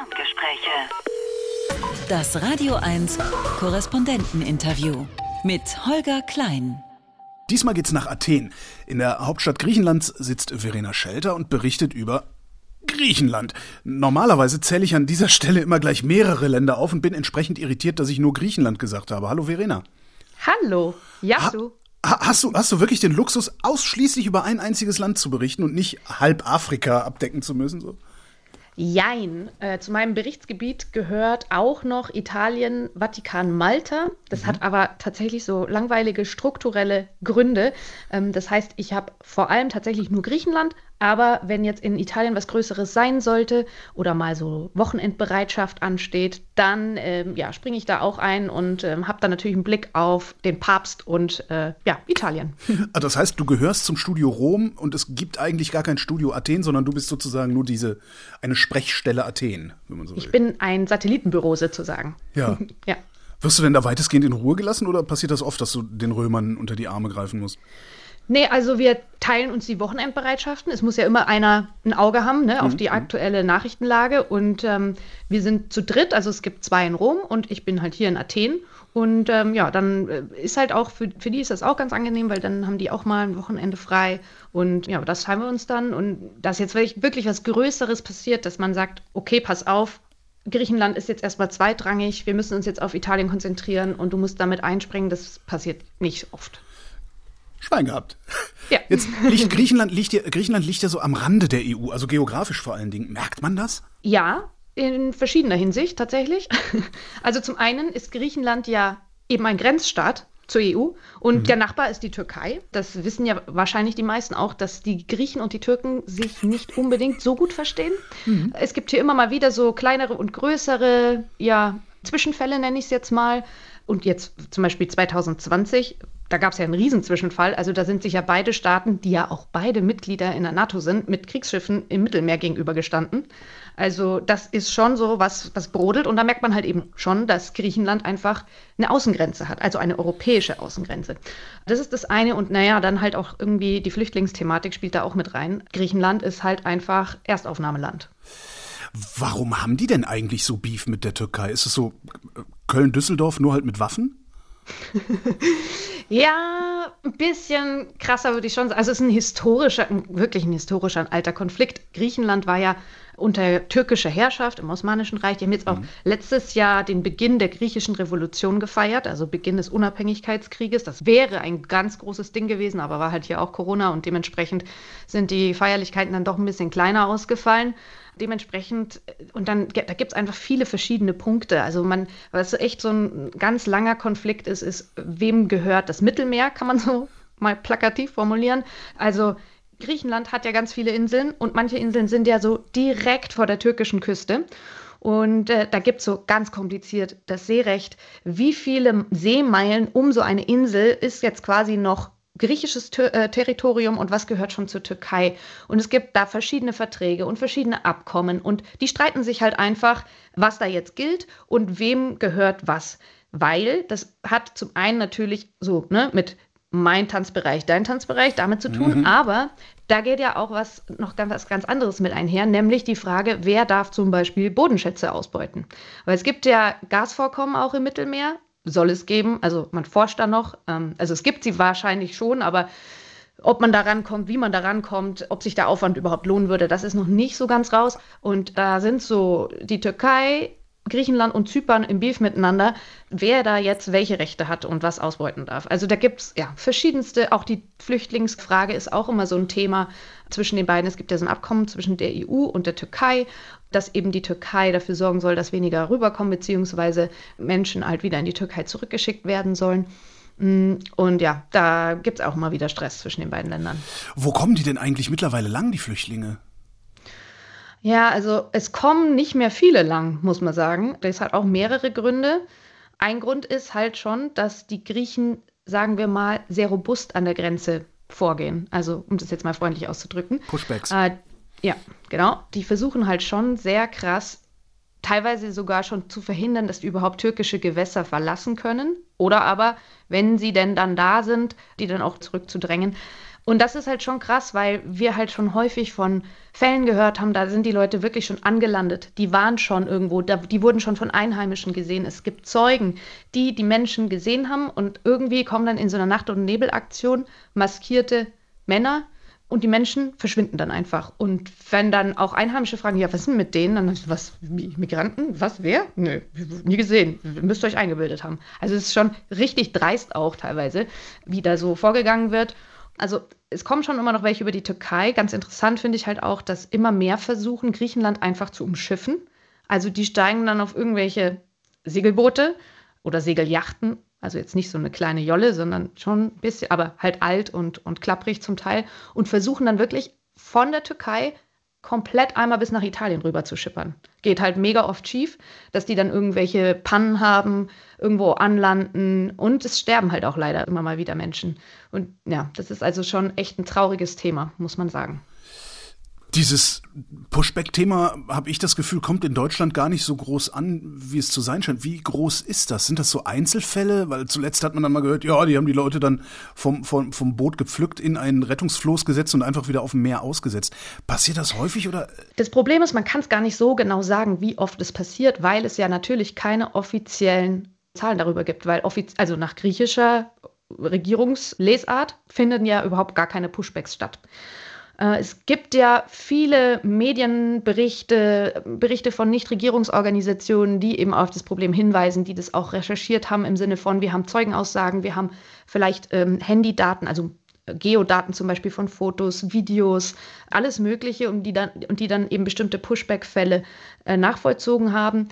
Ferngespräche. Das Radio 1 Korrespondenteninterview mit Holger Klein. Diesmal geht's nach Athen. In der Hauptstadt Griechenlands sitzt Verena Schelter und berichtet über Griechenland. Normalerweise zähle ich an dieser Stelle immer gleich mehrere Länder auf und bin entsprechend irritiert, dass ich nur Griechenland gesagt habe. Hallo Verena. Hallo. Ja, ha du. Hast du, hast du wirklich den Luxus, ausschließlich über ein einziges Land zu berichten und nicht halb Afrika abdecken zu müssen? So? Jein. Äh, zu meinem Berichtsgebiet gehört auch noch Italien, Vatikan, Malta. Das mhm. hat aber tatsächlich so langweilige strukturelle Gründe. Ähm, das heißt, ich habe vor allem tatsächlich nur Griechenland, aber wenn jetzt in Italien was Größeres sein sollte oder mal so Wochenendbereitschaft ansteht, dann ähm, ja, springe ich da auch ein und ähm, habe dann natürlich einen Blick auf den Papst und äh, ja, Italien. Also das heißt, du gehörst zum Studio Rom und es gibt eigentlich gar kein Studio Athen, sondern du bist sozusagen nur diese eine Sprechstelle Athen, wenn man so will. Ich bin ein Satellitenbüro sozusagen. Ja. ja. Wirst du denn da weitestgehend in Ruhe gelassen oder passiert das oft, dass du den Römern unter die Arme greifen musst? Nee, also wir teilen uns die Wochenendbereitschaften. Es muss ja immer einer ein Auge haben ne, auf mhm. die aktuelle Nachrichtenlage. Und ähm, wir sind zu dritt, also es gibt zwei in Rom und ich bin halt hier in Athen. Und ähm, ja, dann äh, ist halt auch, für, für die ist das auch ganz angenehm, weil dann haben die auch mal ein Wochenende frei. Und ja, das teilen wir uns dann. Und dass jetzt wirklich, wirklich was Größeres passiert, dass man sagt, okay, pass auf, Griechenland ist jetzt erstmal zweitrangig, wir müssen uns jetzt auf Italien konzentrieren und du musst damit einspringen, das passiert nicht oft. Schwein gehabt. Ja. Jetzt liegt Griechenland liegt ja, Griechenland liegt ja so am Rande der EU, also geografisch vor allen Dingen. Merkt man das? Ja, in verschiedener Hinsicht tatsächlich. Also zum einen ist Griechenland ja eben ein Grenzstaat zur EU und mhm. der Nachbar ist die Türkei. Das wissen ja wahrscheinlich die meisten auch, dass die Griechen und die Türken sich nicht unbedingt so gut verstehen. Mhm. Es gibt hier immer mal wieder so kleinere und größere, ja, Zwischenfälle nenne ich es jetzt mal. Und jetzt zum Beispiel 2020 da gab es ja einen Riesenzwischenfall. Also da sind sich ja beide Staaten, die ja auch beide Mitglieder in der NATO sind, mit Kriegsschiffen im Mittelmeer gegenübergestanden. Also das ist schon so was, was brodelt. Und da merkt man halt eben schon, dass Griechenland einfach eine Außengrenze hat, also eine europäische Außengrenze. Das ist das eine. Und naja, dann halt auch irgendwie die Flüchtlingsthematik spielt da auch mit rein. Griechenland ist halt einfach Erstaufnahmeland. Warum haben die denn eigentlich so Beef mit der Türkei? Ist es so äh, Köln-Düsseldorf nur halt mit Waffen? Ja, ein bisschen krasser würde ich schon sagen. Also es ist ein historischer, wirklich ein historischer, ein alter Konflikt. Griechenland war ja unter türkischer Herrschaft im Osmanischen Reich. Die haben jetzt auch mhm. letztes Jahr den Beginn der griechischen Revolution gefeiert, also Beginn des Unabhängigkeitskrieges. Das wäre ein ganz großes Ding gewesen, aber war halt hier auch Corona und dementsprechend sind die Feierlichkeiten dann doch ein bisschen kleiner ausgefallen dementsprechend, und dann da gibt es einfach viele verschiedene Punkte. Also man, was echt so ein ganz langer Konflikt ist, ist, wem gehört das Mittelmeer, kann man so mal plakativ formulieren. Also Griechenland hat ja ganz viele Inseln und manche Inseln sind ja so direkt vor der türkischen Küste. Und äh, da gibt es so ganz kompliziert das Seerecht. Wie viele Seemeilen um so eine Insel ist jetzt quasi noch griechisches Ter äh, Territorium und was gehört schon zur Türkei. Und es gibt da verschiedene Verträge und verschiedene Abkommen und die streiten sich halt einfach, was da jetzt gilt und wem gehört was. Weil das hat zum einen natürlich so ne, mit mein Tanzbereich, dein Tanzbereich damit zu tun, mhm. aber da geht ja auch was noch ganz, was ganz anderes mit einher, nämlich die Frage, wer darf zum Beispiel Bodenschätze ausbeuten. Weil es gibt ja Gasvorkommen auch im Mittelmeer, soll es geben. Also man forscht da noch. Ähm, also es gibt sie wahrscheinlich schon, aber ob man da rankommt, wie man da rankommt, ob sich der Aufwand überhaupt lohnen würde, das ist noch nicht so ganz raus. Und da sind so die Türkei, Griechenland und Zypern im Beef miteinander, wer da jetzt welche Rechte hat und was ausbeuten darf. Also da gibt es ja verschiedenste, auch die Flüchtlingsfrage ist auch immer so ein Thema zwischen den beiden. Es gibt ja so ein Abkommen zwischen der EU und der Türkei, dass eben die Türkei dafür sorgen soll, dass weniger rüberkommen, beziehungsweise Menschen halt wieder in die Türkei zurückgeschickt werden sollen. Mm, und ja, da gibt es auch mal wieder Stress zwischen den beiden Ländern. Wo kommen die denn eigentlich mittlerweile lang, die Flüchtlinge? Ja, also es kommen nicht mehr viele lang, muss man sagen. Das hat auch mehrere Gründe. Ein Grund ist halt schon, dass die Griechen, sagen wir mal, sehr robust an der Grenze vorgehen. Also, um das jetzt mal freundlich auszudrücken. Pushbacks. Äh, ja, genau. Die versuchen halt schon sehr krass, teilweise sogar schon zu verhindern, dass die überhaupt türkische Gewässer verlassen können. Oder aber, wenn sie denn dann da sind, die dann auch zurückzudrängen. Und das ist halt schon krass, weil wir halt schon häufig von Fällen gehört haben, da sind die Leute wirklich schon angelandet. Die waren schon irgendwo, da, die wurden schon von Einheimischen gesehen. Es gibt Zeugen, die die Menschen gesehen haben und irgendwie kommen dann in so einer Nacht- und Nebelaktion maskierte Männer und die Menschen verschwinden dann einfach. Und wenn dann auch Einheimische fragen, ja, was ist denn mit denen? Dann was, Migranten? Was, wer? Nö, nie gesehen. Müsst ihr euch eingebildet haben. Also es ist schon richtig dreist auch teilweise, wie da so vorgegangen wird. Also es kommen schon immer noch welche über die Türkei. Ganz interessant finde ich halt auch, dass immer mehr versuchen, Griechenland einfach zu umschiffen. Also die steigen dann auf irgendwelche Segelboote oder Segeljachten. Also jetzt nicht so eine kleine Jolle, sondern schon ein bisschen, aber halt alt und, und klapprig zum Teil. Und versuchen dann wirklich von der Türkei komplett einmal bis nach Italien rüber zu schippern. Geht halt mega oft schief, dass die dann irgendwelche Pannen haben, irgendwo anlanden und es sterben halt auch leider immer mal wieder Menschen. Und ja, das ist also schon echt ein trauriges Thema, muss man sagen. Dieses Pushback-Thema, habe ich das Gefühl, kommt in Deutschland gar nicht so groß an, wie es zu sein scheint. Wie groß ist das? Sind das so Einzelfälle? Weil zuletzt hat man dann mal gehört, ja, die haben die Leute dann vom, vom, vom Boot gepflückt, in einen Rettungsfloß gesetzt und einfach wieder auf dem Meer ausgesetzt. Passiert das häufig oder? Das Problem ist, man kann es gar nicht so genau sagen, wie oft es passiert, weil es ja natürlich keine offiziellen Zahlen darüber gibt, weil offiz also nach griechischer Regierungslesart finden ja überhaupt gar keine Pushbacks statt. Äh, es gibt ja viele Medienberichte, Berichte von Nichtregierungsorganisationen, die eben auf das Problem hinweisen, die das auch recherchiert haben im Sinne von, wir haben Zeugenaussagen, wir haben vielleicht ähm, Handydaten, also Geodaten zum Beispiel von Fotos, Videos, alles Mögliche und die dann, und die dann eben bestimmte Pushback-Fälle äh, nachvollzogen haben.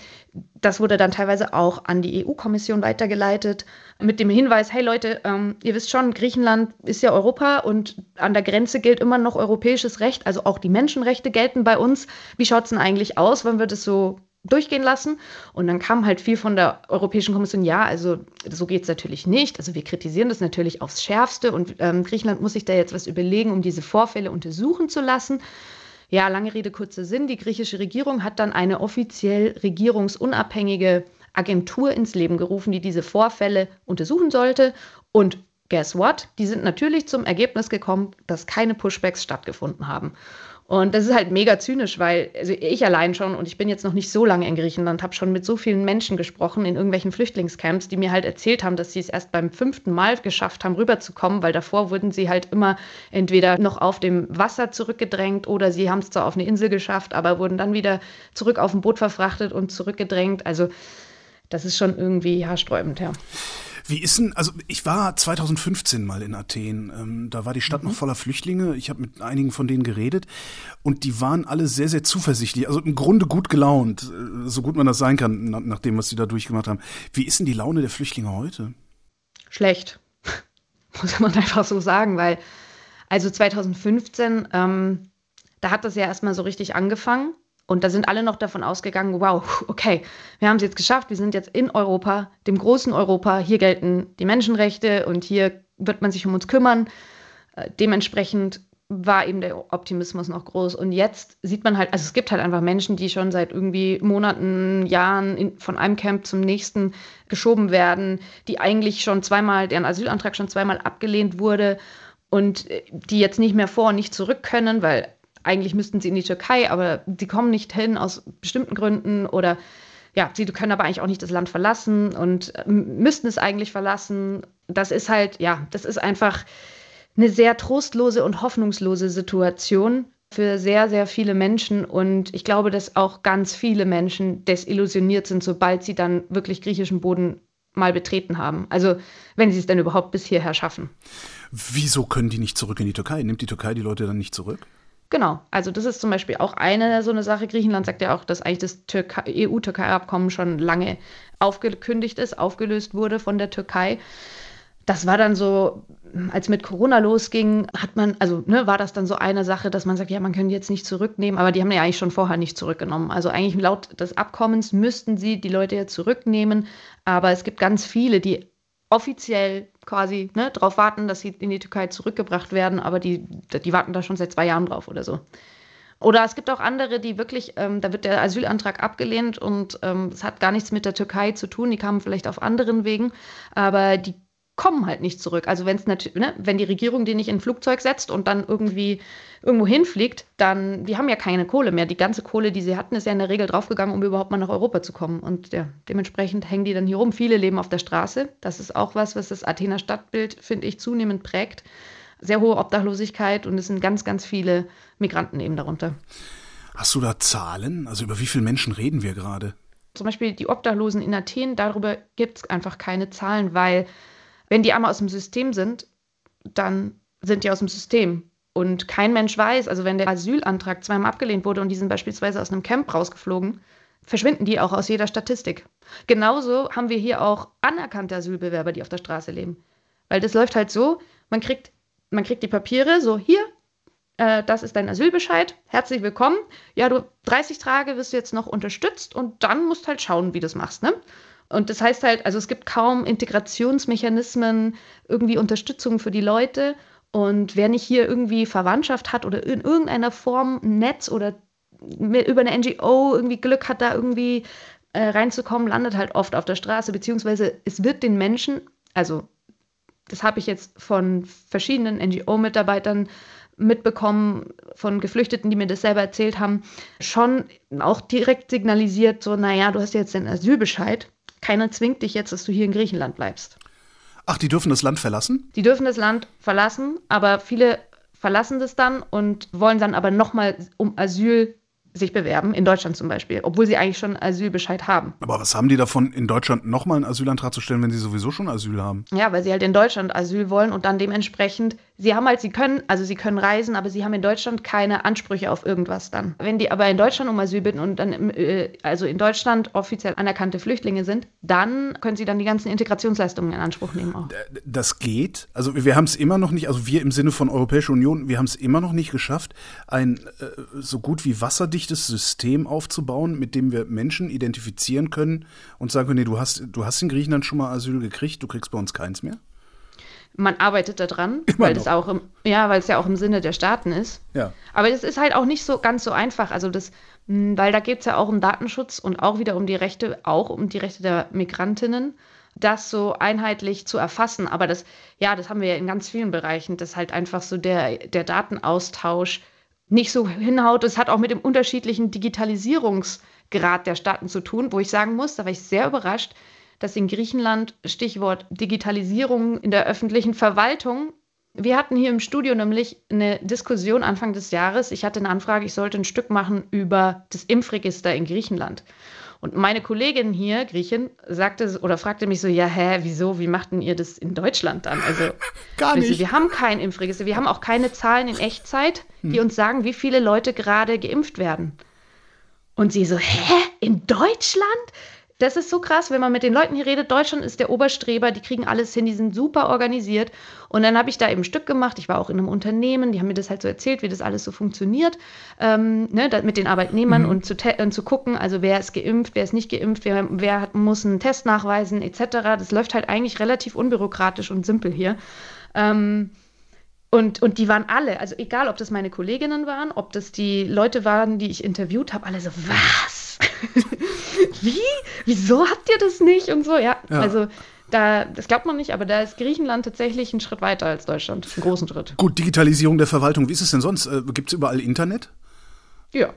Das wurde dann teilweise auch an die EU-Kommission weitergeleitet mit dem Hinweis, hey Leute, ähm, ihr wisst schon, Griechenland ist ja Europa und an der Grenze gilt immer noch europäisches Recht, also auch die Menschenrechte gelten bei uns. Wie schaut es denn eigentlich aus, wenn wir das so durchgehen lassen. Und dann kam halt viel von der Europäischen Kommission, ja, also so geht es natürlich nicht. Also wir kritisieren das natürlich aufs Schärfste und ähm, Griechenland muss sich da jetzt was überlegen, um diese Vorfälle untersuchen zu lassen. Ja, lange Rede, kurzer Sinn. Die griechische Regierung hat dann eine offiziell regierungsunabhängige Agentur ins Leben gerufen, die diese Vorfälle untersuchen sollte. Und guess what? Die sind natürlich zum Ergebnis gekommen, dass keine Pushbacks stattgefunden haben. Und das ist halt mega zynisch, weil also ich allein schon, und ich bin jetzt noch nicht so lange in Griechenland, habe schon mit so vielen Menschen gesprochen in irgendwelchen Flüchtlingscamps, die mir halt erzählt haben, dass sie es erst beim fünften Mal geschafft haben, rüberzukommen, weil davor wurden sie halt immer entweder noch auf dem Wasser zurückgedrängt oder sie haben es zwar auf eine Insel geschafft, aber wurden dann wieder zurück auf ein Boot verfrachtet und zurückgedrängt. Also das ist schon irgendwie haarsträubend, ja. Wie ist denn, also ich war 2015 mal in Athen, ähm, da war die Stadt mhm. noch voller Flüchtlinge, ich habe mit einigen von denen geredet und die waren alle sehr, sehr zuversichtlich, also im Grunde gut gelaunt, äh, so gut man das sein kann, nach, nach dem, was sie da durchgemacht haben. Wie ist denn die Laune der Flüchtlinge heute? Schlecht, muss man einfach so sagen, weil also 2015, ähm, da hat das ja erstmal so richtig angefangen und da sind alle noch davon ausgegangen, wow, okay, wir haben es jetzt geschafft, wir sind jetzt in Europa, dem großen Europa, hier gelten die Menschenrechte und hier wird man sich um uns kümmern. Äh, dementsprechend war eben der Optimismus noch groß. Und jetzt sieht man halt, also es gibt halt einfach Menschen, die schon seit irgendwie Monaten, Jahren in, von einem Camp zum nächsten geschoben werden, die eigentlich schon zweimal, deren Asylantrag schon zweimal abgelehnt wurde und äh, die jetzt nicht mehr vor und nicht zurück können, weil eigentlich müssten sie in die Türkei, aber sie kommen nicht hin aus bestimmten Gründen oder ja, sie können aber eigentlich auch nicht das Land verlassen und äh, müssten es eigentlich verlassen. Das ist halt, ja, das ist einfach eine sehr trostlose und hoffnungslose Situation für sehr, sehr viele Menschen. Und ich glaube, dass auch ganz viele Menschen desillusioniert sind, sobald sie dann wirklich griechischen Boden mal betreten haben. Also wenn sie es denn überhaupt bis hierher schaffen. Wieso können die nicht zurück in die Türkei? Nimmt die Türkei die Leute dann nicht zurück? Genau, also das ist zum Beispiel auch eine so eine Sache. Griechenland sagt ja auch, dass eigentlich das EU-Türkei-Abkommen schon lange aufgekündigt ist, aufgelöst wurde von der Türkei. Das war dann so, als mit Corona losging, hat man, also ne, war das dann so eine Sache, dass man sagt, ja, man könnte jetzt nicht zurücknehmen, aber die haben ja eigentlich schon vorher nicht zurückgenommen. Also eigentlich laut des Abkommens müssten sie die Leute ja zurücknehmen, aber es gibt ganz viele, die offiziell quasi ne, darauf warten, dass sie in die Türkei zurückgebracht werden, aber die, die warten da schon seit zwei Jahren drauf oder so. Oder es gibt auch andere, die wirklich, ähm, da wird der Asylantrag abgelehnt und ähm, es hat gar nichts mit der Türkei zu tun, die kamen vielleicht auf anderen Wegen, aber die kommen halt nicht zurück. Also wenn's ne, wenn die Regierung die nicht in ein Flugzeug setzt und dann irgendwie irgendwo hinfliegt, dann, die haben ja keine Kohle mehr. Die ganze Kohle, die sie hatten, ist ja in der Regel draufgegangen, um überhaupt mal nach Europa zu kommen. Und ja, dementsprechend hängen die dann hier rum. Viele leben auf der Straße. Das ist auch was, was das Athener Stadtbild, finde ich, zunehmend prägt. Sehr hohe Obdachlosigkeit und es sind ganz, ganz viele Migranten eben darunter. Hast du da Zahlen? Also über wie viele Menschen reden wir gerade? Zum Beispiel die Obdachlosen in Athen, darüber gibt es einfach keine Zahlen, weil wenn die einmal aus dem System sind, dann sind die aus dem System. Und kein Mensch weiß, also wenn der Asylantrag zweimal abgelehnt wurde und die sind beispielsweise aus einem Camp rausgeflogen, verschwinden die auch aus jeder Statistik. Genauso haben wir hier auch anerkannte Asylbewerber, die auf der Straße leben. Weil das läuft halt so, man kriegt, man kriegt die Papiere, so hier, äh, das ist dein Asylbescheid, herzlich willkommen. Ja, du 30 Tage wirst du jetzt noch unterstützt und dann musst halt schauen, wie du das machst, ne? Und das heißt halt, also es gibt kaum Integrationsmechanismen, irgendwie Unterstützung für die Leute. Und wer nicht hier irgendwie Verwandtschaft hat oder in irgendeiner Form ein Netz oder über eine NGO irgendwie Glück hat, da irgendwie äh, reinzukommen, landet halt oft auf der Straße, beziehungsweise es wird den Menschen, also das habe ich jetzt von verschiedenen NGO-Mitarbeitern mitbekommen, von Geflüchteten, die mir das selber erzählt haben, schon auch direkt signalisiert, so, naja, du hast jetzt den Asylbescheid, keiner zwingt dich jetzt, dass du hier in Griechenland bleibst. Ach, die dürfen das Land verlassen? Die dürfen das Land verlassen, aber viele verlassen das dann und wollen dann aber nochmal um Asyl sich bewerben, in Deutschland zum Beispiel, obwohl sie eigentlich schon Asylbescheid haben. Aber was haben die davon, in Deutschland nochmal einen Asylantrag zu stellen, wenn sie sowieso schon Asyl haben? Ja, weil sie halt in Deutschland Asyl wollen und dann dementsprechend, sie haben halt, sie können, also sie können reisen, aber sie haben in Deutschland keine Ansprüche auf irgendwas dann. Wenn die aber in Deutschland um Asyl bitten und dann, äh, also in Deutschland offiziell anerkannte Flüchtlinge sind, dann können sie dann die ganzen Integrationsleistungen in Anspruch nehmen auch. Das geht. Also wir haben es immer noch nicht, also wir im Sinne von Europäische Union, wir haben es immer noch nicht geschafft, ein äh, so gut wie wasserdicht dichtes System aufzubauen, mit dem wir Menschen identifizieren können und sagen können, nee, du hast, du hast in Griechenland schon mal Asyl gekriegt, du kriegst bei uns keins mehr? Man arbeitet daran, weil es auch im, ja, weil es ja auch im Sinne der Staaten ist. Ja. Aber es ist halt auch nicht so ganz so einfach. Also das, hm, weil da geht es ja auch um Datenschutz und auch wieder um die Rechte, auch um die Rechte der Migrantinnen das so einheitlich zu erfassen. Aber das, ja, das haben wir ja in ganz vielen Bereichen, dass halt einfach so der, der Datenaustausch nicht so hinhaut. Es hat auch mit dem unterschiedlichen Digitalisierungsgrad der Staaten zu tun, wo ich sagen muss, da war ich sehr überrascht, dass in Griechenland, Stichwort Digitalisierung in der öffentlichen Verwaltung, wir hatten hier im Studio nämlich eine Diskussion Anfang des Jahres. Ich hatte eine Anfrage, ich sollte ein Stück machen über das Impfregister in Griechenland. Und meine Kollegin hier, Griechin, sagte oder fragte mich so, ja, hä, wieso, wie machten ihr das in Deutschland dann? Also, Gar nicht. Also, wir haben kein Impfregister, wir haben auch keine Zahlen in Echtzeit, die hm. uns sagen, wie viele Leute gerade geimpft werden. Und sie so, hä, in Deutschland? Das ist so krass, wenn man mit den Leuten hier redet. Deutschland ist der Oberstreber, die kriegen alles hin, die sind super organisiert. Und dann habe ich da eben ein Stück gemacht. Ich war auch in einem Unternehmen, die haben mir das halt so erzählt, wie das alles so funktioniert, ähm, ne, mit den Arbeitnehmern mhm. und zu, und zu gucken, also wer ist geimpft, wer ist nicht geimpft, wer, wer hat, muss einen Test nachweisen, etc. Das läuft halt eigentlich relativ unbürokratisch und simpel hier. Ähm, und, und die waren alle, also egal, ob das meine Kolleginnen waren, ob das die Leute waren, die ich interviewt habe, alle so, was? Wie? Wieso habt ihr das nicht? Und so, ja. ja. Also da, das glaubt man nicht, aber da ist Griechenland tatsächlich einen Schritt weiter als Deutschland. Einen großen Schritt. Gut, Digitalisierung der Verwaltung. Wie ist es denn sonst? Äh, Gibt es überall Internet? Ja,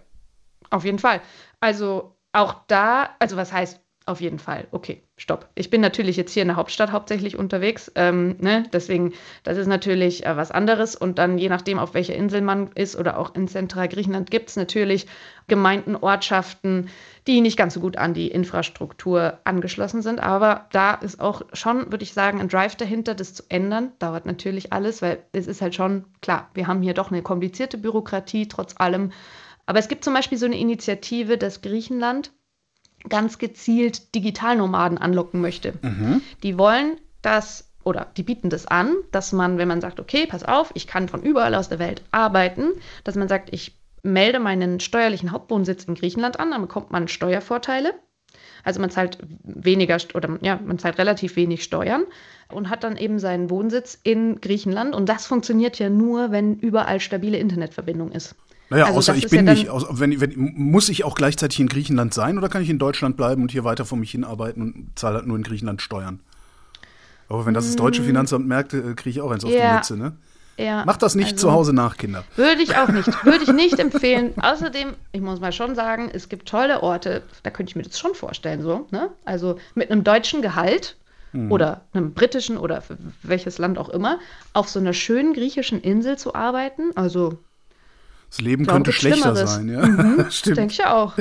auf jeden Fall. Also auch da, also was heißt auf jeden Fall. Okay, stopp. Ich bin natürlich jetzt hier in der Hauptstadt hauptsächlich unterwegs. Ähm, ne? Deswegen, das ist natürlich äh, was anderes. Und dann, je nachdem, auf welcher Insel man ist oder auch in Zentral Griechenland, gibt es natürlich Gemeinden, Ortschaften, die nicht ganz so gut an die Infrastruktur angeschlossen sind. Aber da ist auch schon, würde ich sagen, ein Drive dahinter, das zu ändern. Dauert natürlich alles, weil es ist halt schon klar, wir haben hier doch eine komplizierte Bürokratie trotz allem. Aber es gibt zum Beispiel so eine Initiative, dass Griechenland ganz gezielt Digitalnomaden anlocken möchte. Mhm. Die wollen, dass oder die bieten das an, dass man, wenn man sagt, okay, pass auf, ich kann von überall aus der Welt arbeiten, dass man sagt, ich melde meinen steuerlichen Hauptwohnsitz in Griechenland an, dann bekommt man Steuervorteile. Also man zahlt weniger oder ja, man zahlt relativ wenig Steuern und hat dann eben seinen Wohnsitz in Griechenland. Und das funktioniert ja nur, wenn überall stabile Internetverbindung ist. Naja, also außer ich bin ja nicht, wenn, wenn, muss ich auch gleichzeitig in Griechenland sein oder kann ich in Deutschland bleiben und hier weiter vor mich hinarbeiten und zahle halt nur in Griechenland Steuern? Aber wenn das das deutsche Finanzamt merkt, äh, kriege ich auch eins auf Ja. die Mütze, ne? Ja, Macht das nicht also- zu Hause nach, Kinder. Würde ich auch nicht. Würde ich nicht empfehlen. Außerdem, ich muss mal schon sagen, es gibt tolle Orte, da könnte ich mir das schon vorstellen, so, ne? Also mit einem deutschen Gehalt oder einem britischen oder welches Land auch immer, auf so einer schönen griechischen Insel zu arbeiten. Also, Das Leben könnte schlechter Schlimmeres. sein, ja. Stimmt. denke ich auch.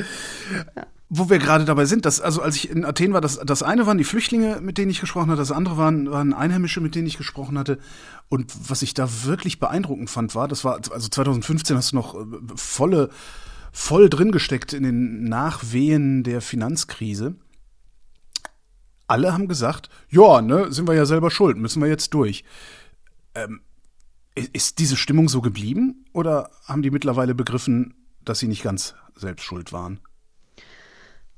Wo wir gerade dabei sind, dass, also als ich in Athen war, das, das eine waren die Flüchtlinge, mit denen ich gesprochen hatte, das andere waren, waren Einheimische, mit denen ich gesprochen hatte. Und was ich da wirklich beeindruckend fand, war, das war, also 2015 hast du noch äh, volle, voll drin gesteckt in den Nachwehen der Finanzkrise. Alle haben gesagt, ja, ne, sind wir ja selber schuld, müssen wir jetzt durch. Ähm, ist diese Stimmung so geblieben oder haben die mittlerweile begriffen, dass sie nicht ganz selbst schuld waren?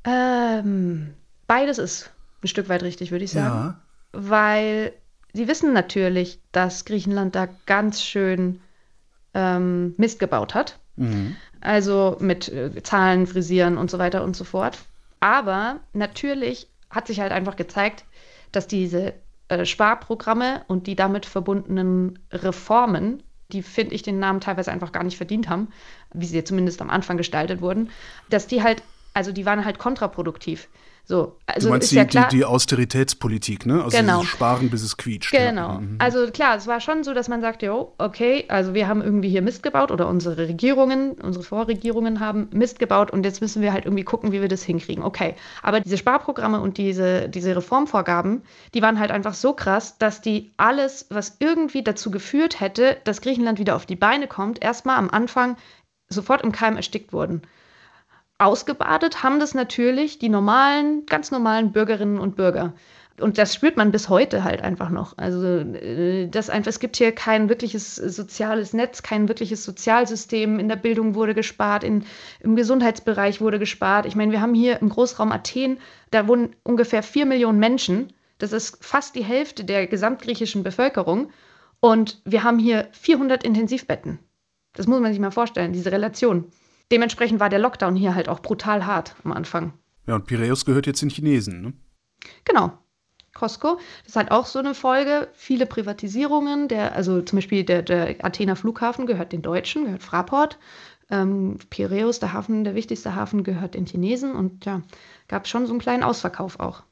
Ähm, beides ist ein Stück weit richtig, würde ich sagen. Ja. Weil sie wissen natürlich, dass Griechenland da ganz schön ähm, Mist gebaut hat. Also mit äh, Zahlen frisieren und so weiter und so fort. Aber natürlich hat sich halt einfach gezeigt, dass diese äh, Sparprogramme und die damit verbundenen Reformen, die finde ich den Namen teilweise einfach gar nicht verdient haben, wie sie zumindest am Anfang gestaltet wurden, dass die halt, also die waren halt kontraproduktiv. So, also du meinst ist die, ja klar. die, die Austeritätspolitik, ne? Also Genau. Sparen, bis es quietscht. Genau. Ja. Mhm. Also klar, es war schon so, dass man sagt, jo, okay, also wir haben irgendwie hier Mist gebaut oder unsere Regierungen, unsere Vorregierungen haben Mist gebaut und jetzt müssen wir halt irgendwie gucken, wie wir das hinkriegen. Okay. Aber diese Sparprogramme und diese, diese Reformvorgaben, die waren halt einfach so krass, dass die alles, was irgendwie dazu geführt hätte, dass Griechenland wieder auf die Beine kommt, erstmal am Anfang sofort im Keim erstickt wurden. Ausgebadet haben das natürlich die normalen, ganz normalen Bürgerinnen und Bürger. Und das spürt man bis heute halt einfach noch. Also äh, das einfach, es gibt hier kein wirkliches soziales Netz, kein wirkliches Sozialsystem. In der Bildung wurde gespart, in, im Gesundheitsbereich wurde gespart. Ich meine, wir haben hier im Großraum Athen, da wohnen ungefähr vier Millionen Menschen. Das ist fast die Hälfte der gesamtgriechischen Bevölkerung. Und wir haben hier 400 Intensivbetten. Das muss man sich mal vorstellen, diese Relation. Dementsprechend war der Lockdown hier halt auch brutal hart am Anfang. Ja, und Piräus gehört jetzt den Chinesen, ne? Genau. Costco, das ist halt auch so eine Folge. Viele Privatisierungen, der, also zum Beispiel der, der Athener Flughafen gehört den Deutschen, gehört Fraport. Ähm, Piräus, der Hafen, der wichtigste Hafen, gehört den Chinesen und ja, gab schon so einen kleinen Ausverkauf auch.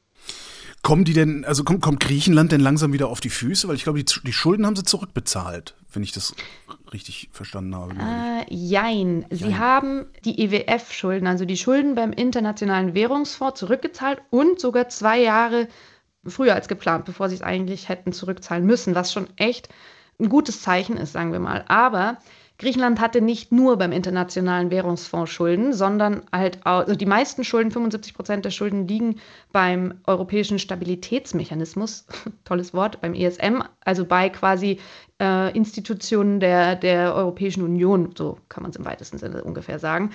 Kommen die denn, also kommt, kommt Griechenland denn langsam wieder auf die Füße? Weil ich glaube, die, die Schulden haben sie zurückbezahlt, wenn ich das richtig verstanden habe. Äh, jein. Sie haben die EWF-Schulden, also die Schulden beim Internationalen Währungsfonds, zurückgezahlt und sogar zwei Jahre früher als geplant, bevor sie es eigentlich hätten zurückzahlen müssen, was schon echt ein gutes Zeichen ist, sagen wir mal. Aber Griechenland hatte nicht nur beim Internationalen Währungsfonds Schulden, sondern halt auch, also die meisten Schulden, 75 Prozent der Schulden liegen beim Europäischen Stabilitätsmechanismus, tolles Wort, beim ESM, also bei quasi äh, Institutionen der, der Europäischen Union, so kann man es im weitesten Sinne ungefähr sagen,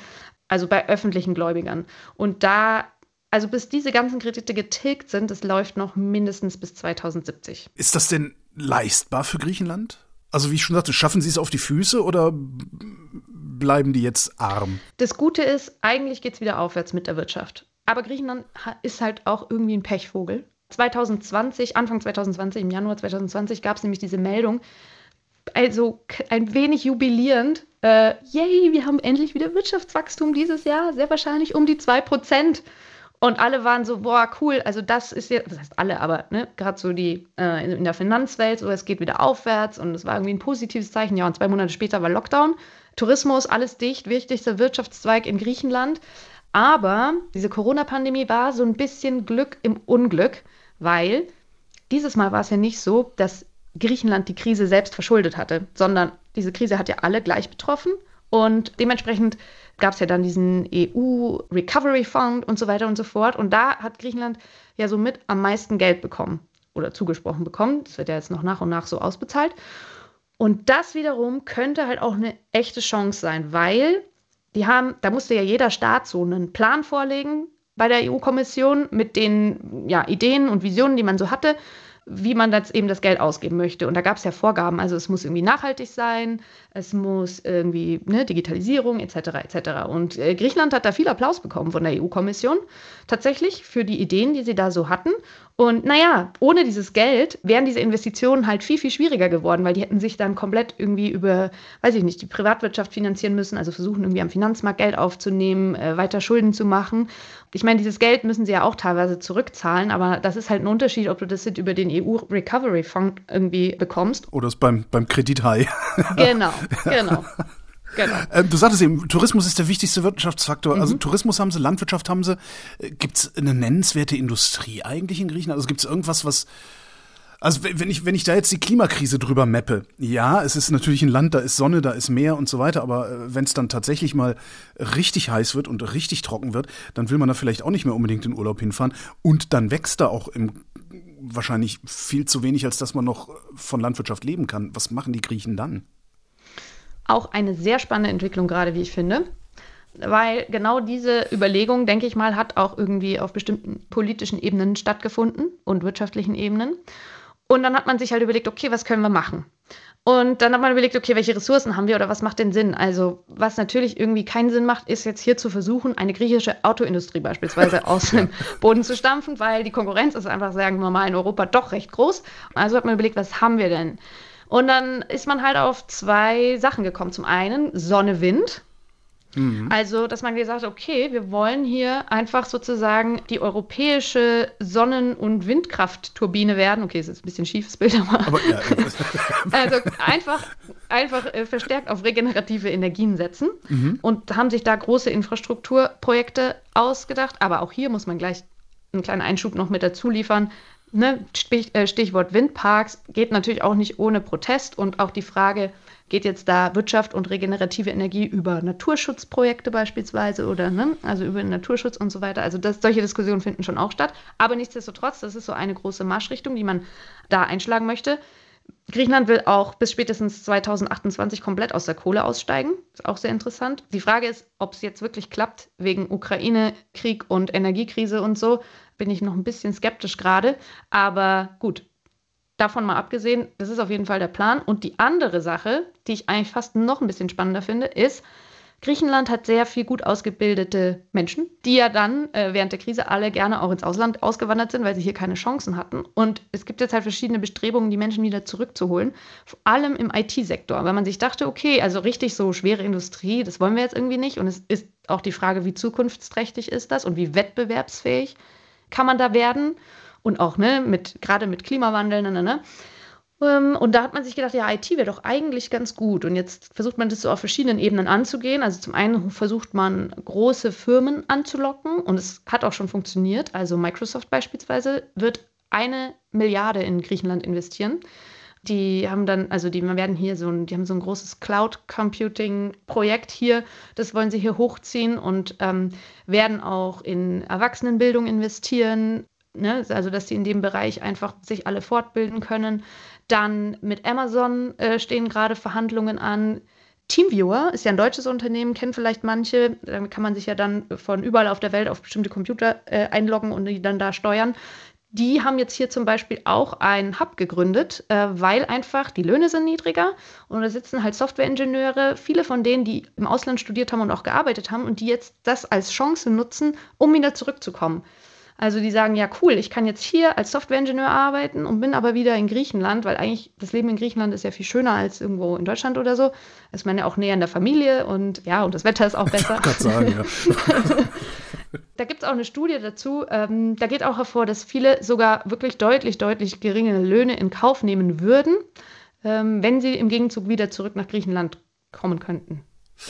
also bei öffentlichen Gläubigern. Und da, also bis diese ganzen Kredite getilgt sind, das läuft noch mindestens bis 2070. Ist das denn leistbar für Griechenland? Also wie ich schon sagte, schaffen sie es auf die Füße oder bleiben die jetzt arm? Das Gute ist, eigentlich geht es wieder aufwärts mit der Wirtschaft. Aber Griechenland ist halt auch irgendwie ein Pechvogel. 2020, Anfang 2020, im Januar 2020 gab es nämlich diese Meldung, also ein wenig jubilierend, äh, yay, wir haben endlich wieder Wirtschaftswachstum dieses Jahr, sehr wahrscheinlich um die 2%. Und alle waren so, boah, cool, also das ist ja, das heißt alle, aber ne, gerade so die äh, in, in der Finanzwelt, so es geht wieder aufwärts und es war irgendwie ein positives Zeichen. Ja, und zwei Monate später war Lockdown. Tourismus, alles dicht, wichtigster Wirtschaftszweig in Griechenland. Aber diese Corona-Pandemie war so ein bisschen Glück im Unglück, weil dieses Mal war es ja nicht so, dass Griechenland die Krise selbst verschuldet hatte, sondern diese Krise hat ja alle gleich betroffen und dementsprechend gab es ja dann diesen EU Recovery Fund und so weiter und so fort. Und da hat Griechenland ja somit am meisten Geld bekommen oder zugesprochen bekommen. Das wird ja jetzt noch nach und nach so ausbezahlt. Und das wiederum könnte halt auch eine echte Chance sein, weil die haben, da musste ja jeder Staat so einen Plan vorlegen bei der EU-Kommission mit den ja, Ideen und Visionen, die man so hatte. Wie man jetzt eben das Geld ausgeben möchte. Und da gab es ja Vorgaben. Also es muss irgendwie nachhaltig sein, es muss irgendwie ne, Digitalisierung etc. etc. Und äh, Griechenland hat da viel Applaus bekommen von der EU-Kommission tatsächlich für die Ideen, die sie da so hatten. Und naja, ohne dieses Geld wären diese Investitionen halt viel, viel schwieriger geworden, weil die hätten sich dann komplett irgendwie über, weiß ich nicht, die Privatwirtschaft finanzieren müssen, also versuchen irgendwie am Finanzmarkt Geld aufzunehmen, äh, weiter Schulden zu machen. Ich meine, dieses Geld müssen sie ja auch teilweise zurückzahlen, aber das ist halt ein Unterschied, ob du das über den EU-Recovery-Fund irgendwie bekommst. Oder es beim, beim Kredithai. Genau, genau. Genau. Ähm, du sagtest eben, Tourismus ist der wichtigste Wirtschaftsfaktor. Also mhm. Also Tourismus haben sie, Landwirtschaft haben sie. Äh, gibt es eine nennenswerte Industrie eigentlich in Griechenland? Also gibt es irgendwas, was also wenn ich, wenn ich da jetzt die Klimakrise drüber mappe, ja, es ist natürlich ein Land, da ist Sonne, da ist Meer und so weiter, aber äh, wenn es dann tatsächlich mal richtig heiß wird und richtig trocken wird, dann will man da vielleicht auch nicht mehr unbedingt in Urlaub hinfahren. Und dann wächst da auch im, wahrscheinlich viel zu wenig, als dass man noch von Landwirtschaft leben kann. Was machen die Griechen dann? Auch eine sehr spannende Entwicklung gerade, wie ich finde weil genau diese Überlegung, denke ich mal, hat auch irgendwie auf bestimmten politischen Ebenen stattgefunden und wirtschaftlichen Ebenen. Und dann hat man sich halt überlegt, okay, was können wir machen? Und dann hat man überlegt, okay, welche Ressourcen haben wir oder was macht denn Sinn? Also, was natürlich irgendwie keinen Sinn macht, ist jetzt hier zu versuchen, eine griechische Autoindustrie beispielsweise aus dem Boden zu stampfen, weil die Konkurrenz ist einfach, sagen wir mal, in Europa doch recht groß. Also hat man überlegt, was haben wir denn? Und dann ist man halt auf zwei Sachen gekommen. Zum einen Sonne, Wind. Mhm. Also, dass man gesagt hat, okay, wir wollen hier einfach sozusagen die europäische Sonnen- und Windkraftturbine werden. Okay, das ist ein bisschen schiefes Bild, aber. aber ja, also einfach, einfach äh, verstärkt auf regenerative Energien setzen mhm. und haben sich da große Infrastrukturprojekte ausgedacht. Aber auch hier muss man gleich einen kleinen Einschub noch mit dazu liefern. Ne? Äh, Stichwort Windparks geht natürlich auch nicht ohne Protest und auch die Frage, geht jetzt da Wirtschaft und regenerative Energie über Naturschutzprojekte beispielsweise oder ne, also über Naturschutz und so weiter. Also das, solche Diskussionen finden schon auch statt. Aber nichtsdestotrotz, das ist so eine große Marschrichtung, die man da einschlagen möchte. Griechenland will auch bis spätestens 2028 komplett aus der Kohle aussteigen. Ist auch sehr interessant. Die Frage ist, ob es jetzt wirklich klappt, wegen Ukraine-Krieg und Energiekrise und so. Bin ich noch ein bisschen skeptisch gerade. Aber gut, davon mal abgesehen, das ist auf jeden Fall der Plan. Und die andere Sache, die ich eigentlich fast noch ein bisschen spannender finde, ist, Griechenland hat sehr viel gut ausgebildete Menschen, die ja dann äh, während der Krise alle gerne auch ins Ausland ausgewandert sind, weil sie hier keine Chancen hatten. Und es gibt jetzt halt verschiedene Bestrebungen, die Menschen wieder zurückzuholen, vor allem im IT-Sektor, weil man sich dachte, okay, also richtig so schwere Industrie, das wollen wir jetzt irgendwie nicht. Und es ist auch die Frage, wie zukunftsträchtig ist das und wie wettbewerbsfähig kann man da werden und auch ne, mit, gerade mit Klimawandel. Ne, ne, ne. Ähm, und da hat man sich gedacht, ja, IT wäre doch eigentlich ganz gut. Und jetzt versucht man das so auf verschiedenen Ebenen anzugehen. Also zum einen versucht man große Firmen anzulocken und es hat auch schon funktioniert. Also Microsoft beispielsweise wird eine Milliarde in Griechenland investieren. Die haben dann, also die werden hier so ein, die haben so ein großes Cloud Computing Projekt hier. Das wollen sie hier hochziehen und ähm, werden auch in Erwachsenenbildung investieren, Ne? Also, dass die in dem Bereich einfach sich alle fortbilden können. Dann mit Amazon äh, stehen gerade Verhandlungen an. Teamviewer ist ja ein deutsches Unternehmen, kennen vielleicht manche. Damit kann man sich ja dann von überall auf der Welt auf bestimmte Computer äh, einloggen und die dann da steuern. Die haben jetzt hier zum Beispiel auch einen Hub gegründet, äh, weil einfach die Löhne sind niedriger und da sitzen halt Softwareingenieure, viele von denen, die im Ausland studiert haben und auch gearbeitet haben und die jetzt das als Chance nutzen, um wieder zurückzukommen. Also die sagen, ja cool, ich kann jetzt hier als Softwareingenieur arbeiten und bin aber wieder in Griechenland, weil eigentlich das Leben in Griechenland ist ja viel schöner als irgendwo in Deutschland oder so. Ist man ja auch näher an der Familie und ja, und das Wetter ist auch besser. Ich sagen, ja. da gibt es auch eine Studie dazu, ähm, da geht auch hervor, dass viele sogar wirklich deutlich, deutlich geringere Löhne in Kauf nehmen würden, ähm, wenn sie im Gegenzug wieder zurück nach Griechenland kommen könnten,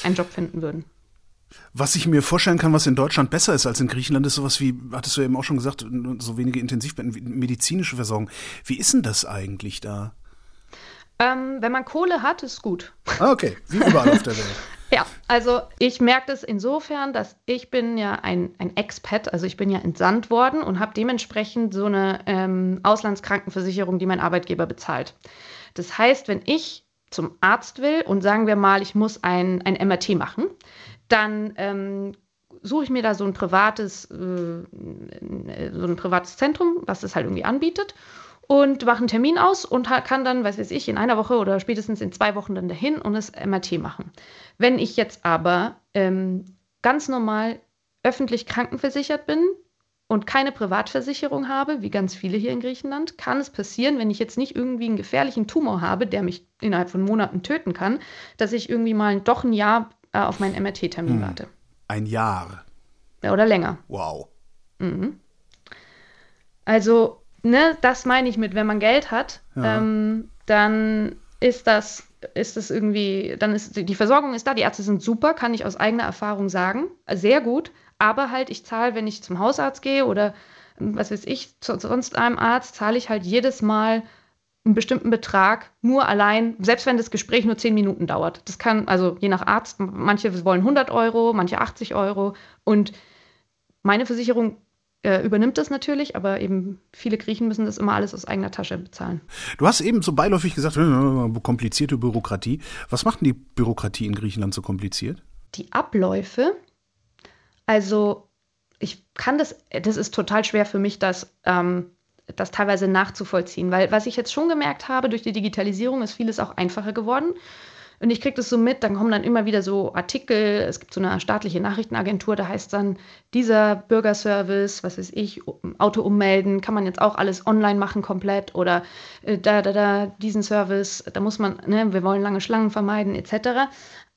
einen Job finden würden. Was ich mir vorstellen kann, was in Deutschland besser ist als in Griechenland, ist sowas wie, hattest du eben auch schon gesagt, so wenige Intensivbetten, medizinische Versorgung. Wie ist denn das eigentlich da? Ähm, wenn man Kohle hat, ist gut. Ah, okay, wie überall auf der Welt. Ja, also ich merke das insofern, dass ich bin ja ein, ein Expat, also ich bin ja entsandt worden und habe dementsprechend so eine ähm, Auslandskrankenversicherung, die mein Arbeitgeber bezahlt. Das heißt, wenn ich zum Arzt will und sagen wir mal, ich muss ein, ein MRT machen, dann ähm, suche ich mir da so ein privates, äh, so ein privates Zentrum, was das halt irgendwie anbietet. und mache einen Termin aus und kann dann, was weiß ich, in einer Woche oder spätestens in zwei Wochen dann dahin und das MRT machen. Wenn ich jetzt aber ähm, ganz normal öffentlich krankenversichert bin und keine Privatversicherung habe, wie ganz viele hier in Griechenland, kann es passieren, wenn ich jetzt nicht irgendwie einen gefährlichen Tumor habe, der mich innerhalb von Monaten töten kann, dass ich irgendwie mal doch ein Jahr äh, auf meinen MRT-Termin hm. warte. Ein Jahr. Ja, oder länger. Wow. Mhm. Also, ne, das meine ich mit, wenn man Geld hat, ja. ähm, dann ist das, ist das irgendwie, dann ist die Versorgung ist da, die Ärzte sind super, kann ich aus eigener Erfahrung sagen, sehr gut, aber halt, ich zahle, wenn ich zum Hausarzt gehe oder was weiß ich, zu, sonst einem Arzt, zahle ich halt jedes Mal einen bestimmten Betrag nur allein, selbst wenn das Gespräch nur zehn Minuten dauert. Das kann, also je nach Arzt, manche wollen 100 Euro, manche 80 Euro. Und meine Versicherung äh, übernimmt das natürlich, aber eben viele Griechen müssen das immer alles aus eigener Tasche bezahlen. Du hast eben so beiläufig gesagt, komplizierte Bürokratie. Was macht denn die Bürokratie in Griechenland so kompliziert? Die Abläufe also ich kann das, das ist total schwer für mich, das, ähm, das teilweise nachzuvollziehen, weil was ich jetzt schon gemerkt habe, durch die Digitalisierung ist vieles auch einfacher geworden. Und ich kriege das so mit, dann kommen dann immer wieder so Artikel, es gibt so eine staatliche Nachrichtenagentur, da heißt dann, dieser Bürgerservice, was weiß ich, Auto ummelden, kann man jetzt auch alles online machen komplett oder äh, da, da, da, diesen Service, da muss man, ne, wir wollen lange Schlangen vermeiden, etc.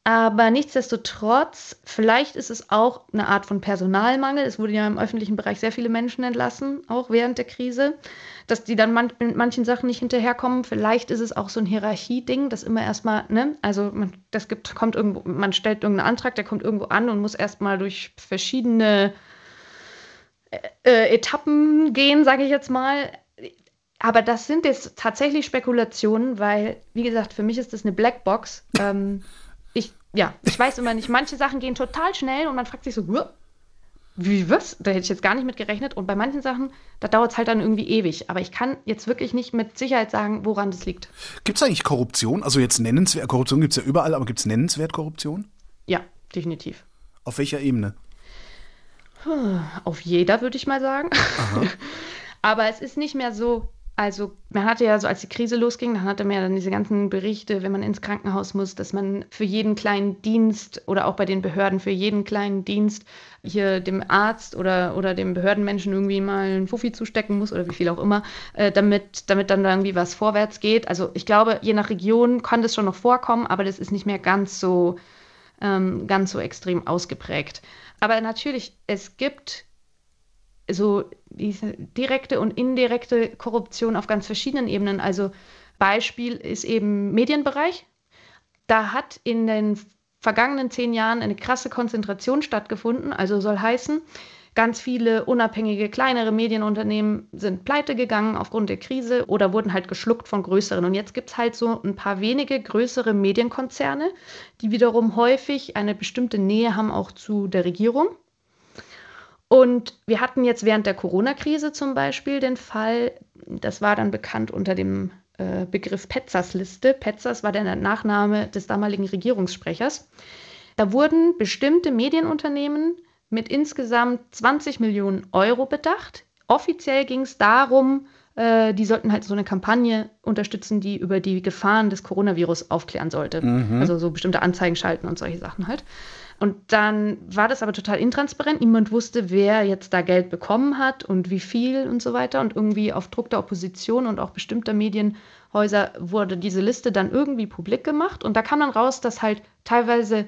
Aber nichtsdestotrotz, vielleicht ist es auch eine Art von Personalmangel. Es wurden ja im öffentlichen Bereich sehr viele Menschen entlassen, auch während der Krise, dass die dann man mit manchen Sachen nicht hinterherkommen. Vielleicht ist es auch so ein Hierarchieding, das immer erstmal, ne, also man, das gibt, kommt irgendwo, man stellt irgendeinen Antrag, der kommt irgendwo an und muss erstmal durch verschiedene äh, äh Etappen gehen, sage ich jetzt mal. Aber das sind jetzt tatsächlich Spekulationen, weil, wie gesagt, für mich ist das eine Blackbox. Ähm, ja, ich weiß immer nicht, manche Sachen gehen total schnell und man fragt sich so, wie was? Da hätte ich jetzt gar nicht mit gerechnet. Und bei manchen Sachen, da dauert es halt dann irgendwie ewig. Aber ich kann jetzt wirklich nicht mit Sicherheit sagen, woran das liegt. Gibt es eigentlich Korruption? Also jetzt nennenswert, Korruption gibt es ja überall, aber gibt es nennenswert Korruption? Ja, definitiv. Auf welcher Ebene? Auf jeder, würde ich mal sagen. aber es ist nicht mehr so also man hatte ja so, als die Krise losging, dann hatte man ja dann diese ganzen Berichte, wenn man ins Krankenhaus muss, dass man für jeden kleinen Dienst oder auch bei den Behörden für jeden kleinen Dienst hier dem Arzt oder, oder dem Behördenmenschen irgendwie mal einen Fuffi zustecken muss oder wie viel auch immer, äh, damit, damit dann irgendwie was vorwärts geht. Also ich glaube, je nach Region kann das schon noch vorkommen, aber das ist nicht mehr ganz so, ähm, ganz so extrem ausgeprägt. Aber natürlich, es gibt so diese direkte und indirekte Korruption auf ganz verschiedenen Ebenen. Also Beispiel ist eben Medienbereich. Da hat in den vergangenen zehn Jahren eine krasse Konzentration stattgefunden. Also soll heißen, ganz viele unabhängige kleinere Medienunternehmen sind pleite gegangen aufgrund der Krise oder wurden halt geschluckt von größeren. Und jetzt gibt es halt so ein paar wenige größere Medienkonzerne, die wiederum häufig eine bestimmte Nähe haben auch zu der Regierung. Und wir hatten jetzt während der Corona-Krise zum Beispiel den Fall, das war dann bekannt unter dem äh, Begriff Petzers-Liste. Petzers war der Nachname des damaligen Regierungssprechers. Da wurden bestimmte Medienunternehmen mit insgesamt 20 Millionen Euro bedacht. Offiziell ging es darum, äh, die sollten halt so eine Kampagne unterstützen, die über die Gefahren des Coronavirus aufklären sollte. Mhm. Also so bestimmte Anzeigen schalten und solche Sachen halt. Und dann war das aber total intransparent. Niemand wusste, wer jetzt da Geld bekommen hat und wie viel und so weiter. Und irgendwie auf Druck der Opposition und auch bestimmter Medienhäuser wurde diese Liste dann irgendwie publik gemacht. Und da kam dann raus, dass halt teilweise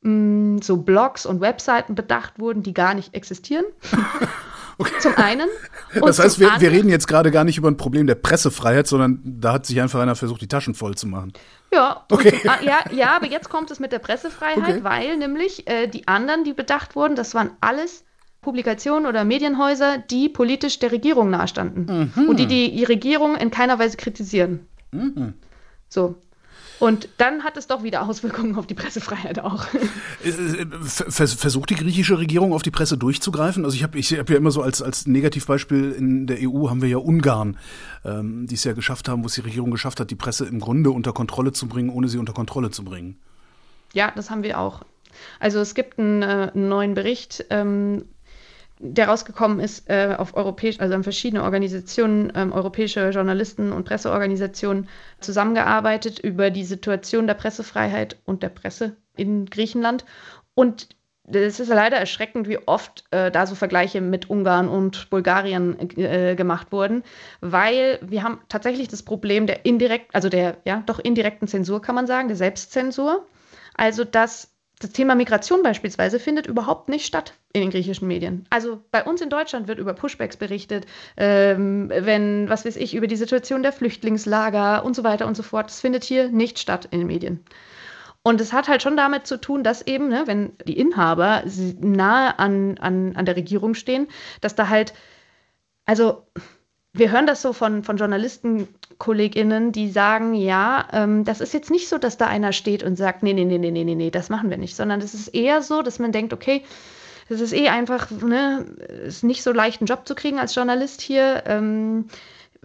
mh, mm, so Blogs und Webseiten bedacht wurden, die gar nicht existieren. Okay. Zum einen. das heißt, wir, wir, reden jetzt gerade gar nicht über ein Problem der Pressefreiheit, sondern da hat sich einfach einer versucht, die Taschen voll zu machen. Ja, okay. Ah, ja, ja, aber jetzt kommt es mit der Pressefreiheit, okay. weil nämlich äh, die anderen, die bedacht wurden, das waren alles Publikationen oder Medienhäuser, die politisch der Regierung nahestanden mhm. und die, die die Regierung in keiner Weise kritisieren. Mhm. So. Und dann hat es doch wieder Auswirkungen auf die Pressefreiheit auch. Äh, äh, versucht die griechische Regierung auf die Presse durchzugreifen? Also ich habe ich hab ja immer so als, als Negativbeispiel in der EU haben wir ja Ungarn, ähm, die es ja geschafft haben, wo es die Regierung geschafft hat, die Presse im Grunde unter Kontrolle zu bringen, ohne sie unter Kontrolle zu bringen. Ja, das haben wir auch. Also es gibt einen, äh, einen neuen Bericht, ähm, der rausgekommen ist äh, auf europäisch, also an verschiedene Organisationen, ähm, europäische Journalisten und Presseorganisationen zusammengearbeitet über die Situation der Pressefreiheit und der Presse in Griechenland. Und es ist leider erschreckend, wie oft äh, da so Vergleiche mit Ungarn und Bulgarien äh, gemacht wurden, weil wir haben tatsächlich das Problem der indirekt, also der ja doch indirekten Zensur, kann man sagen, der Selbstzensur. Also dass das Thema Migration beispielsweise findet überhaupt nicht statt in den griechischen Medien. Also bei uns in Deutschland wird über Pushbacks berichtet, ähm, wenn, was weiß ich, über die Situation der Flüchtlingslager und so weiter und so fort. Das findet hier nicht statt in den Medien. Und es hat halt schon damit zu tun, dass eben, ne, wenn die Inhaber nahe an, an, an der Regierung stehen, dass da halt, also wir hören das so von, von JournalistenkollegInnen, die sagen, ja, ähm, das ist jetzt nicht so, dass da einer steht und sagt, nee, nee, nee, nee, nee, nee, nee, das machen wir nicht, sondern es ist eher so, dass man denkt, okay, es ist eh einfach, ne, ist nicht so leicht, einen Job zu kriegen als Journalist hier. Ähm,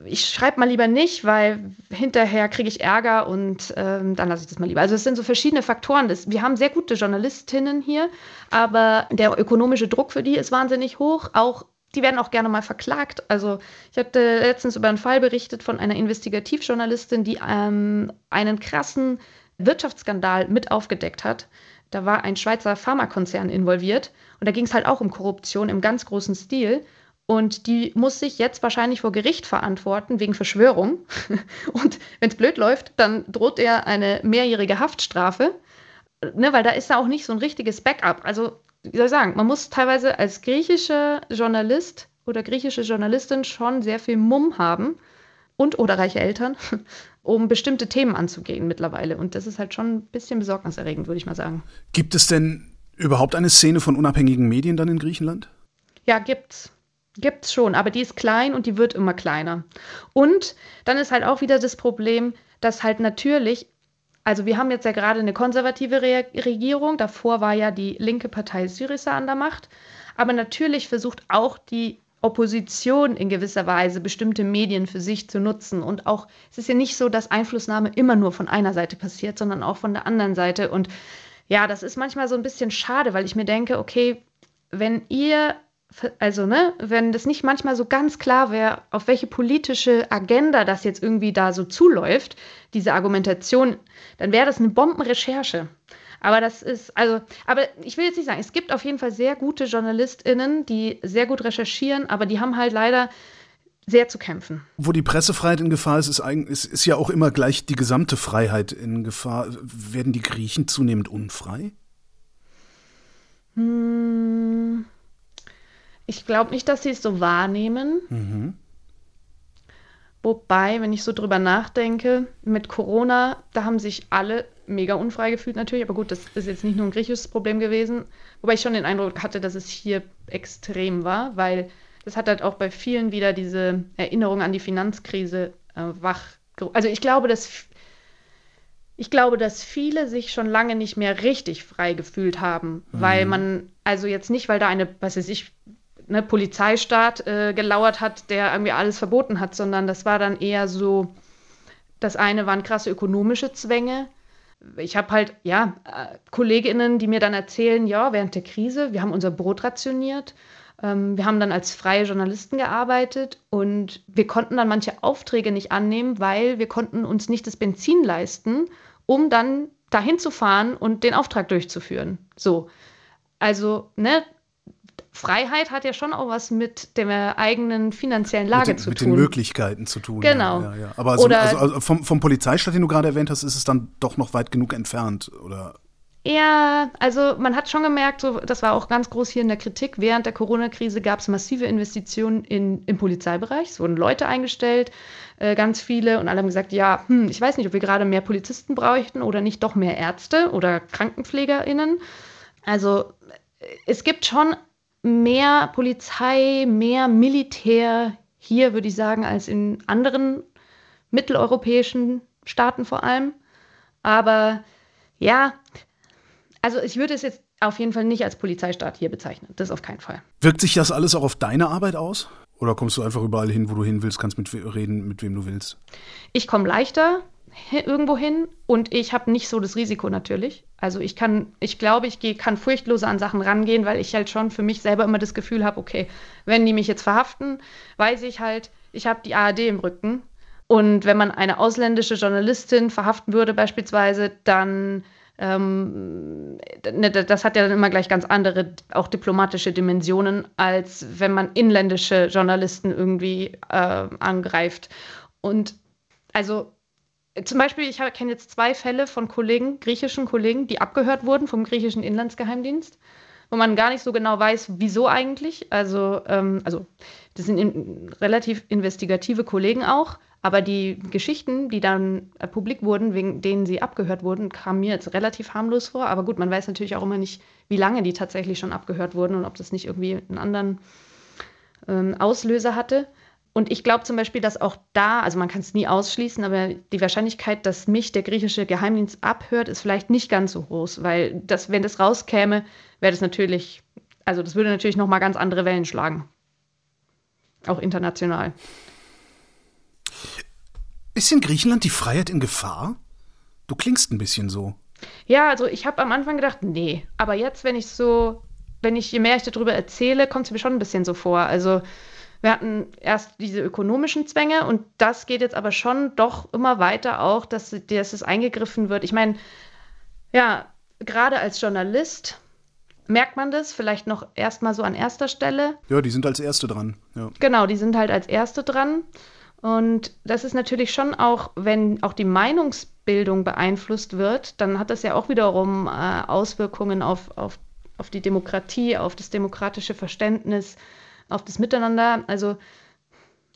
ich schreibe mal lieber nicht, weil hinterher kriege ich Ärger und ähm, dann lasse ich das mal lieber. Also es sind so verschiedene Faktoren. Das, wir haben sehr gute Journalistinnen hier, aber der ökonomische Druck für die ist wahnsinnig hoch. Auch die werden auch gerne mal verklagt. Also ich hatte letztens über einen Fall berichtet von einer Investigativjournalistin, die ähm, einen krassen Wirtschaftsskandal mit aufgedeckt hat. Da war ein Schweizer Pharmakonzern involviert und da ging es halt auch um Korruption im ganz großen Stil. Und die muss sich jetzt wahrscheinlich vor Gericht verantworten wegen Verschwörung. Und wenn es blöd läuft, dann droht er eine mehrjährige Haftstrafe, ne, weil da ist ja auch nicht so ein richtiges Backup. Also wie soll ich sagen, man muss teilweise als griechischer Journalist oder griechische Journalistin schon sehr viel Mumm haben und oder reiche Eltern, um bestimmte Themen anzugehen mittlerweile. Und das ist halt schon ein bisschen besorgniserregend, würde ich mal sagen. Gibt es denn überhaupt eine Szene von unabhängigen Medien dann in Griechenland? Ja, gibt's. Gibt's schon, aber die ist klein und die wird immer kleiner. Und dann ist halt auch wieder das Problem, dass halt natürlich also wir haben jetzt ja gerade eine konservative Re Regierung, davor war ja die linke Partei Syriza an der Macht, aber natürlich versucht auch die Opposition in gewisser Weise bestimmte Medien für sich zu nutzen. Und auch, es ist ja nicht so, dass Einflussnahme immer nur von einer Seite passiert, sondern auch von der anderen Seite. Und ja, das ist manchmal so ein bisschen schade, weil ich mir denke, okay, wenn ihr also, ne, wenn das nicht manchmal so ganz klar wäre, auf welche politische Agenda das jetzt irgendwie da so zuläuft, diese Argumentation, dann wäre das eine Bombenrecherche. Aber das ist, also, aber ich will jetzt nicht sagen, es gibt auf jeden Fall sehr gute JournalistInnen, die sehr gut recherchieren, aber die haben halt leider sehr zu kämpfen. Wo die Pressefreiheit in Gefahr ist, ist, ist, ist ja auch immer gleich die gesamte Freiheit in Gefahr. Werden die Griechen zunehmend unfrei? Hm. Ich glaube nicht, dass sie es so wahrnehmen. Mhm. Wobei, wenn ich so drüber nachdenke, mit Corona, da haben sich alle mega unfrei gefühlt natürlich. Aber gut, das ist jetzt nicht nur ein griechisches Problem gewesen. Wobei ich schon den Eindruck hatte, dass es hier extrem war, weil das hat halt auch bei vielen wieder diese Erinnerung an die Finanzkrise äh, wach. Also ich glaube, dass ich glaube, dass viele sich schon lange nicht mehr richtig frei gefühlt haben, mhm. weil man, also jetzt nicht, weil da eine, was weiß ich, ne, Polizeistaat äh, gelauert hat, der irgendwie alles verboten hat, sondern das war dann eher so, das eine waren krasse ökonomische Zwänge. Ich habe halt, ja, äh, Kolleginnen, die mir dann erzählen, ja, während der Krise, wir haben unser Brot rationiert. Ähm, wir haben dann als freie Journalisten gearbeitet und wir konnten dann manche Aufträge nicht annehmen, weil wir konnten uns nicht das Benzin leisten, um dann dahin zu fahren und den Auftrag durchzuführen. So. Also, ne, Freiheit hat ja schon auch was mit der eigenen finanziellen Lage den, zu mit tun. Mit den Möglichkeiten zu tun. Genau. Ja, ja, Aber also, also, also vom, vom Polizeistaat, den du gerade erwähnt hast, ist es dann doch noch weit genug entfernt, oder? Ja, also man hat schon gemerkt, so, das war auch ganz groß hier in der Kritik, während der Corona-Krise gab es massive Investitionen in, im Polizeibereich. Es wurden Leute eingestellt, äh, ganz viele, und alle haben gesagt, ja, hm, ich weiß nicht, ob wir gerade mehr Polizisten bräuchten oder nicht doch mehr Ärzte oder KrankenpflegerInnen. Also es gibt schon mehr Polizei, mehr Militär hier, würde ich sagen, als in anderen mitteleuropäischen Staaten vor allem. Aber ja, also ich würde es jetzt auf jeden Fall nicht als Polizeistaat hier bezeichnen. Das auf keinen Fall. Wirkt sich das alles auch auf deine Arbeit aus? Oder kommst du einfach überall hin, wo du hin willst, kannst mit reden, mit wem du willst? Ich komme leichter irgendwo hin und ich habe nicht so das Risiko natürlich. Also ich kann, ich glaube, ich geh, kann furchtloser an Sachen rangehen, weil ich halt schon für mich selber immer das Gefühl habe, okay, wenn die mich jetzt verhaften, weiß ich halt, ich habe die ARD im Rücken. Und wenn man eine ausländische Journalistin verhaften würde beispielsweise, dann ähm, ne, das hat ja dann immer gleich ganz andere, auch diplomatische Dimensionen, als wenn man inländische Journalisten irgendwie äh, angreift. Und also zum Beispiel, ich kenne jetzt zwei Fälle von Kollegen, griechischen Kollegen, die abgehört wurden vom griechischen Inlandsgeheimdienst, wo man gar nicht so genau weiß, wieso eigentlich. Also, ähm, also das sind in, relativ investigative Kollegen auch, aber die Geschichten, die dann äh, publik wurden, wegen denen sie abgehört wurden, kamen mir jetzt relativ harmlos vor. Aber gut, man weiß natürlich auch immer nicht, wie lange die tatsächlich schon abgehört wurden und ob das nicht irgendwie einen anderen ähm, Auslöser hatte. Und ich glaube zum Beispiel, dass auch da, also man kann es nie ausschließen, aber die Wahrscheinlichkeit, dass mich der griechische Geheimdienst abhört, ist vielleicht nicht ganz so groß, weil das, wenn das rauskäme, wäre das natürlich, also das würde natürlich nochmal ganz andere Wellen schlagen. Auch international. Ist in Griechenland die Freiheit in Gefahr? Du klingst ein bisschen so. Ja, also ich habe am Anfang gedacht, nee. Aber jetzt, wenn ich so, wenn ich, je mehr ich darüber erzähle, kommt es mir schon ein bisschen so vor. Also wir hatten erst diese ökonomischen Zwänge und das geht jetzt aber schon doch immer weiter auch, dass, dass es eingegriffen wird. Ich meine, ja, gerade als Journalist merkt man das vielleicht noch erstmal so an erster Stelle. Ja, die sind als Erste dran. Ja. Genau, die sind halt als Erste dran. Und das ist natürlich schon auch, wenn auch die Meinungsbildung beeinflusst wird, dann hat das ja auch wiederum äh, Auswirkungen auf, auf, auf die Demokratie, auf das demokratische Verständnis auf das Miteinander. Also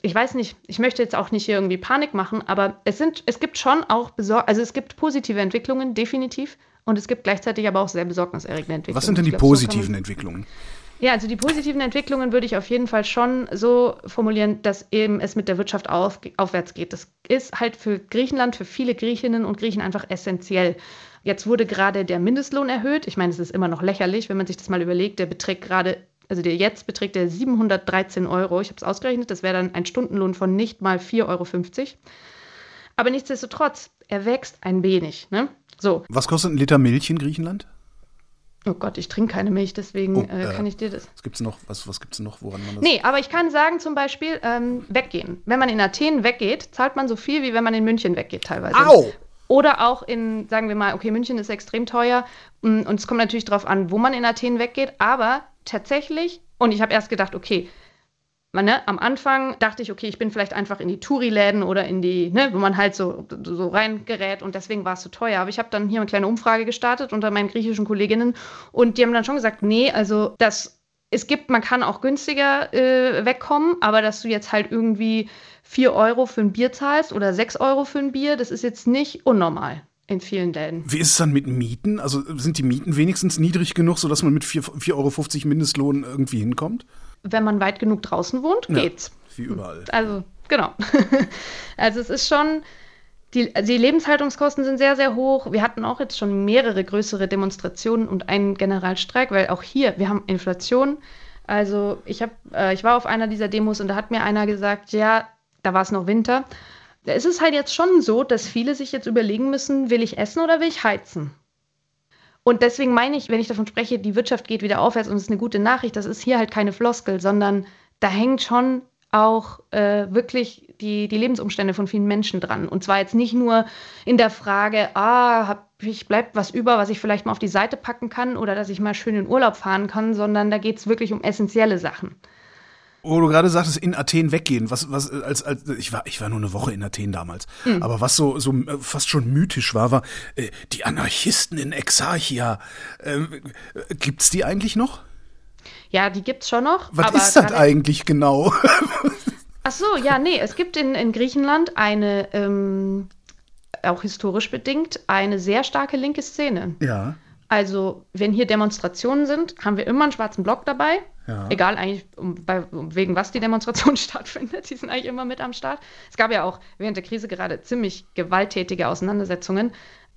ich weiß nicht, ich möchte jetzt auch nicht hier irgendwie Panik machen, aber es sind, es gibt schon auch Besor also es gibt positive Entwicklungen, definitiv. Und es gibt gleichzeitig aber auch sehr besorgniserregende Entwicklungen. Was sind denn die glaub, positiven so Entwicklungen? Ja, also die positiven Entwicklungen würde ich auf jeden Fall schon so formulieren, dass eben es mit der Wirtschaft auf, aufwärts geht. Das ist halt für Griechenland, für viele Griechinnen und Griechen einfach essentiell. Jetzt wurde gerade der Mindestlohn erhöht. Ich meine, es ist immer noch lächerlich, wenn man sich das mal überlegt. Der beträgt gerade also der jetzt beträgt der 713 Euro. Ich habe es ausgerechnet, das wäre dann ein Stundenlohn von nicht mal 4,50 Euro. Aber nichtsdestotrotz, er wächst ein wenig. Ne? So. Was kostet ein Liter Milch in Griechenland? Oh Gott, ich trinke keine Milch, deswegen oh, äh, kann ich dir das. Was gibt es noch? Was, was gibt's noch, woran man das. Nee, aber ich kann sagen, zum Beispiel, ähm, weggehen. Wenn man in Athen weggeht, zahlt man so viel, wie wenn man in München weggeht, teilweise. Au! Oder auch in, sagen wir mal, okay, München ist extrem teuer mm, und es kommt natürlich darauf an, wo man in Athen weggeht, aber tatsächlich, und ich habe erst gedacht, okay, man, ne, am Anfang dachte ich, okay, ich bin vielleicht einfach in die Touri-Läden oder in die, ne, wo man halt so, so reingerät und deswegen war es so teuer. Aber ich habe dann hier eine kleine Umfrage gestartet unter meinen griechischen Kolleginnen und die haben dann schon gesagt, nee, also das, es gibt, man kann auch günstiger äh, wegkommen, aber dass du jetzt halt irgendwie 4 Euro für ein Bier zahlst oder 6 Euro für ein Bier, das ist jetzt nicht unnormal in vielen Läden. Wie ist es dann mit Mieten? Also sind die Mieten wenigstens niedrig genug, sodass man mit 4,50 Euro Mindestlohn irgendwie hinkommt? Wenn man weit genug draußen wohnt, ja, geht's. Wie überall. Also, genau. also es ist schon, die, die Lebenshaltungskosten sind sehr, sehr hoch. Wir hatten auch jetzt schon mehrere größere Demonstrationen und einen Generalstreik, weil auch hier, wir haben Inflation. Also ich, hab, äh, ich war auf einer dieser Demos und da hat mir einer gesagt, ja, da war es noch Winter es ist halt jetzt schon so, dass viele sich jetzt überlegen müssen, will ich essen oder will ich heizen? Und deswegen meine ich, wenn ich davon spreche, die Wirtschaft geht wieder aufwärts und es ist eine gute Nachricht, das ist hier halt keine Floskel, sondern da hängt schon auch äh, wirklich die, die Lebensumstände von vielen Menschen dran. Und zwar jetzt nicht nur in der Frage, ah, hab, ich bleibt was über, was ich vielleicht mal auf die Seite packen kann oder dass ich mal schön in Urlaub fahren kann, sondern da geht es wirklich um essentielle Sachen. Wo du gerade sagtest, in Athen weggehen, was, was, als, als, ich war, ich war nur eine Woche in Athen damals. Mhm. Aber was so, so äh, fast schon mythisch war, war, äh, die Anarchisten in Exarchia. Ähm, äh, gibt's die eigentlich noch? Ja, die gibt's schon noch. Was ist das eigentlich genau? Ach so, ja, nee, es gibt in, in Griechenland eine, ähm, auch historisch bedingt, eine sehr starke linke Szene. Ja. Also, wenn hier Demonstrationen sind, haben wir immer einen schwarzen Block dabei. Ja. Egal eigentlich, um, bei, um, wegen was die Demonstration stattfindet, die sind eigentlich immer mit am Start. Es gab ja auch während der Krise gerade ziemlich gewalttätige Auseinandersetzungen,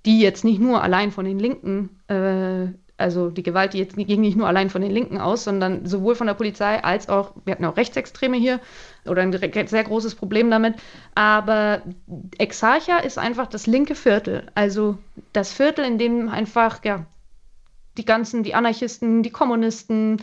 die jetzt nicht nur allein von den Linken äh, also die Gewalt, die jetzt ging nicht nur allein von den Linken aus, sondern sowohl von der Polizei als auch, wir hatten auch Rechtsextreme hier oder ein sehr großes Problem damit. Aber Exarcha ist einfach das linke Viertel, also das Viertel, in dem einfach, ja, die ganzen, die Anarchisten, die Kommunisten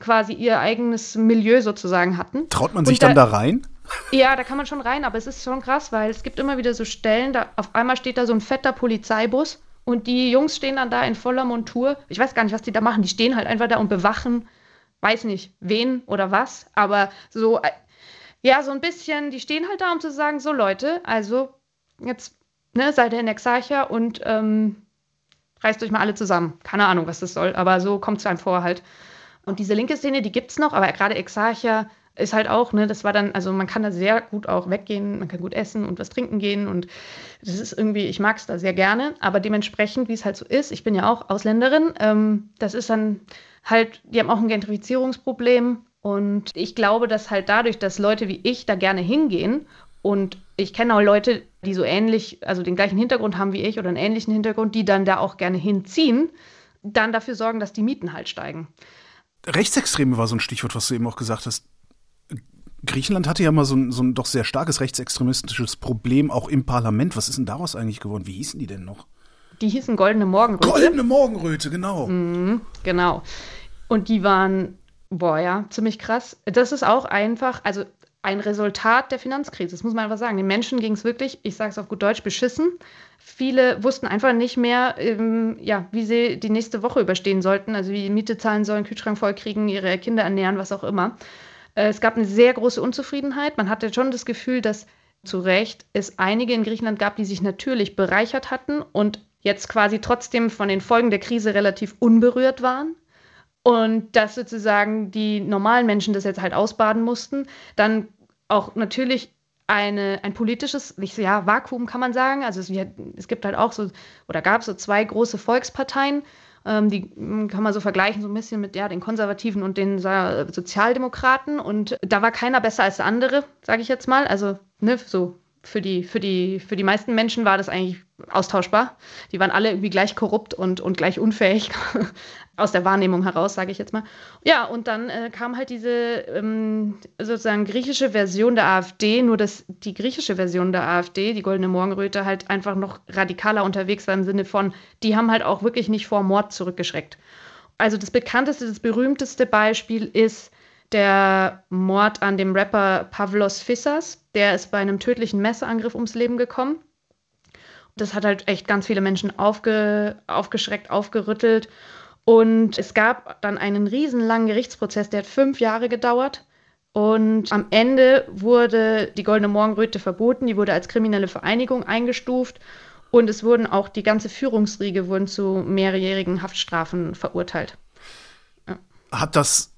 quasi ihr eigenes Milieu sozusagen hatten. Traut man sich da, dann da rein? Ja, da kann man schon rein, aber es ist schon krass, weil es gibt immer wieder so Stellen, da auf einmal steht da so ein fetter Polizeibus und die Jungs stehen dann da in voller Montur. Ich weiß gar nicht, was die da machen. Die stehen halt einfach da und bewachen, weiß nicht, wen oder was, aber so, äh, ja, so ein bisschen, die stehen halt da, um zu sagen, so Leute, also jetzt ne, seid ihr in Exarcha und ähm, reißt euch mal alle zusammen. Keine Ahnung, was das soll, aber so kommt es einem vor halt. Und diese linke Szene, die gibt es noch, aber gerade Exarcha ist halt auch, ne, das war dann, also man kann da sehr gut auch weggehen, man kann gut essen und was trinken gehen und das ist irgendwie, ich mag es da sehr gerne, aber dementsprechend, wie es halt so ist, ich bin ja auch Ausländerin, ähm, das ist dann halt, die haben auch ein Gentrifizierungsproblem und ich glaube, dass halt dadurch, dass Leute wie ich da gerne hingehen und ich kenne auch Leute, die so ähnlich, also den gleichen Hintergrund haben wie ich oder einen ähnlichen Hintergrund, die dann da auch gerne hinziehen, dann dafür sorgen, dass die Mieten halt steigen. Rechtsextreme war so ein Stichwort, was du eben auch gesagt hast. Griechenland hatte ja mal so ein, so ein doch sehr starkes rechtsextremistisches Problem, auch im Parlament. Was ist denn daraus eigentlich geworden? Wie hießen die denn noch? Die hießen Goldene Morgenröte. Goldene Morgenröte, genau. Mhm, genau. Und die waren, boah, ja, ziemlich krass. Das ist auch einfach, also ein Resultat der Finanzkrise. Das muss man einfach sagen. Den Menschen ging es wirklich, ich sage es auf gut Deutsch, beschissen. Viele wussten einfach nicht mehr, ähm, ja, wie sie die nächste Woche überstehen sollten, also wie Miete zahlen sollen, Kühlschrank vollkriegen, ihre Kinder ernähren, was auch immer. Äh, es gab eine sehr große Unzufriedenheit. Man hatte schon das Gefühl, dass zu Recht es einige in Griechenland gab, die sich natürlich bereichert hatten und jetzt quasi trotzdem von den Folgen der Krise relativ unberührt waren. Und dass sozusagen die normalen Menschen das jetzt halt ausbaden mussten. Dann auch natürlich eine, ein politisches nicht, ja, Vakuum, kann man sagen. Also es, es gibt halt auch so, oder gab so zwei große Volksparteien, ähm, die hm, kann man so vergleichen, so ein bisschen mit ja, den Konservativen und den Sozialdemokraten. Und da war keiner besser als der andere, sage ich jetzt mal. Also, ne, so für die, für, die, für die meisten Menschen war das eigentlich austauschbar. Die waren alle irgendwie gleich korrupt und, und gleich unfähig aus der Wahrnehmung heraus, sage ich jetzt mal. Ja, und dann äh, kam halt diese ähm, sozusagen griechische Version der AfD, nur dass die griechische Version der AfD, die Goldene Morgenröte, halt einfach noch radikaler unterwegs war im Sinne von, die haben halt auch wirklich nicht vor Mord zurückgeschreckt. Also das bekannteste, das berühmteste Beispiel ist der Mord an dem Rapper Pavlos Fissas. Der ist bei einem tödlichen Messerangriff ums Leben gekommen. Das hat halt echt ganz viele Menschen aufge, aufgeschreckt, aufgerüttelt. Und es gab dann einen riesenlangen Gerichtsprozess, der hat fünf Jahre gedauert. Und am Ende wurde die Goldene Morgenröte verboten, die wurde als kriminelle Vereinigung eingestuft und es wurden auch die ganze Führungsriege wurden zu mehrjährigen Haftstrafen verurteilt. Ja. Hat das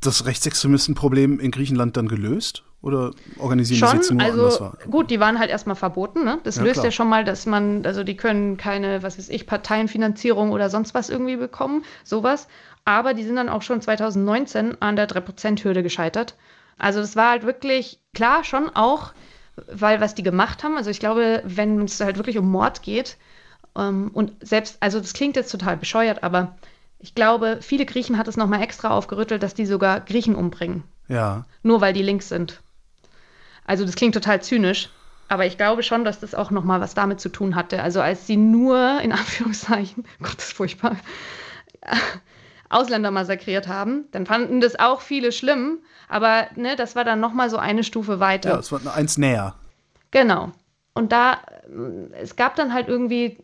das Rechtsextremistenproblem in Griechenland dann gelöst? Oder organisieren schon, die jetzt nur also, Gut, die waren halt erstmal verboten. Ne? Das ja, löst klar. ja schon mal, dass man, also die können keine, was weiß ich, Parteienfinanzierung oder sonst was irgendwie bekommen, sowas. Aber die sind dann auch schon 2019 an der 3%-Hürde gescheitert. Also das war halt wirklich, klar, schon auch, weil was die gemacht haben, also ich glaube, wenn es halt wirklich um Mord geht, ähm, und selbst, also das klingt jetzt total bescheuert, aber ich glaube, viele Griechen hat es nochmal extra aufgerüttelt, dass die sogar Griechen umbringen. Ja. Nur weil die links sind. Also das klingt total zynisch, aber ich glaube schon, dass das auch nochmal was damit zu tun hatte. Also als sie nur, in Anführungszeichen, Gott, das ist furchtbar, Ausländer massakriert haben, dann fanden das auch viele schlimm, aber ne, das war dann nochmal so eine Stufe weiter. Ja, es war eins näher. Genau. Und da, es gab dann halt irgendwie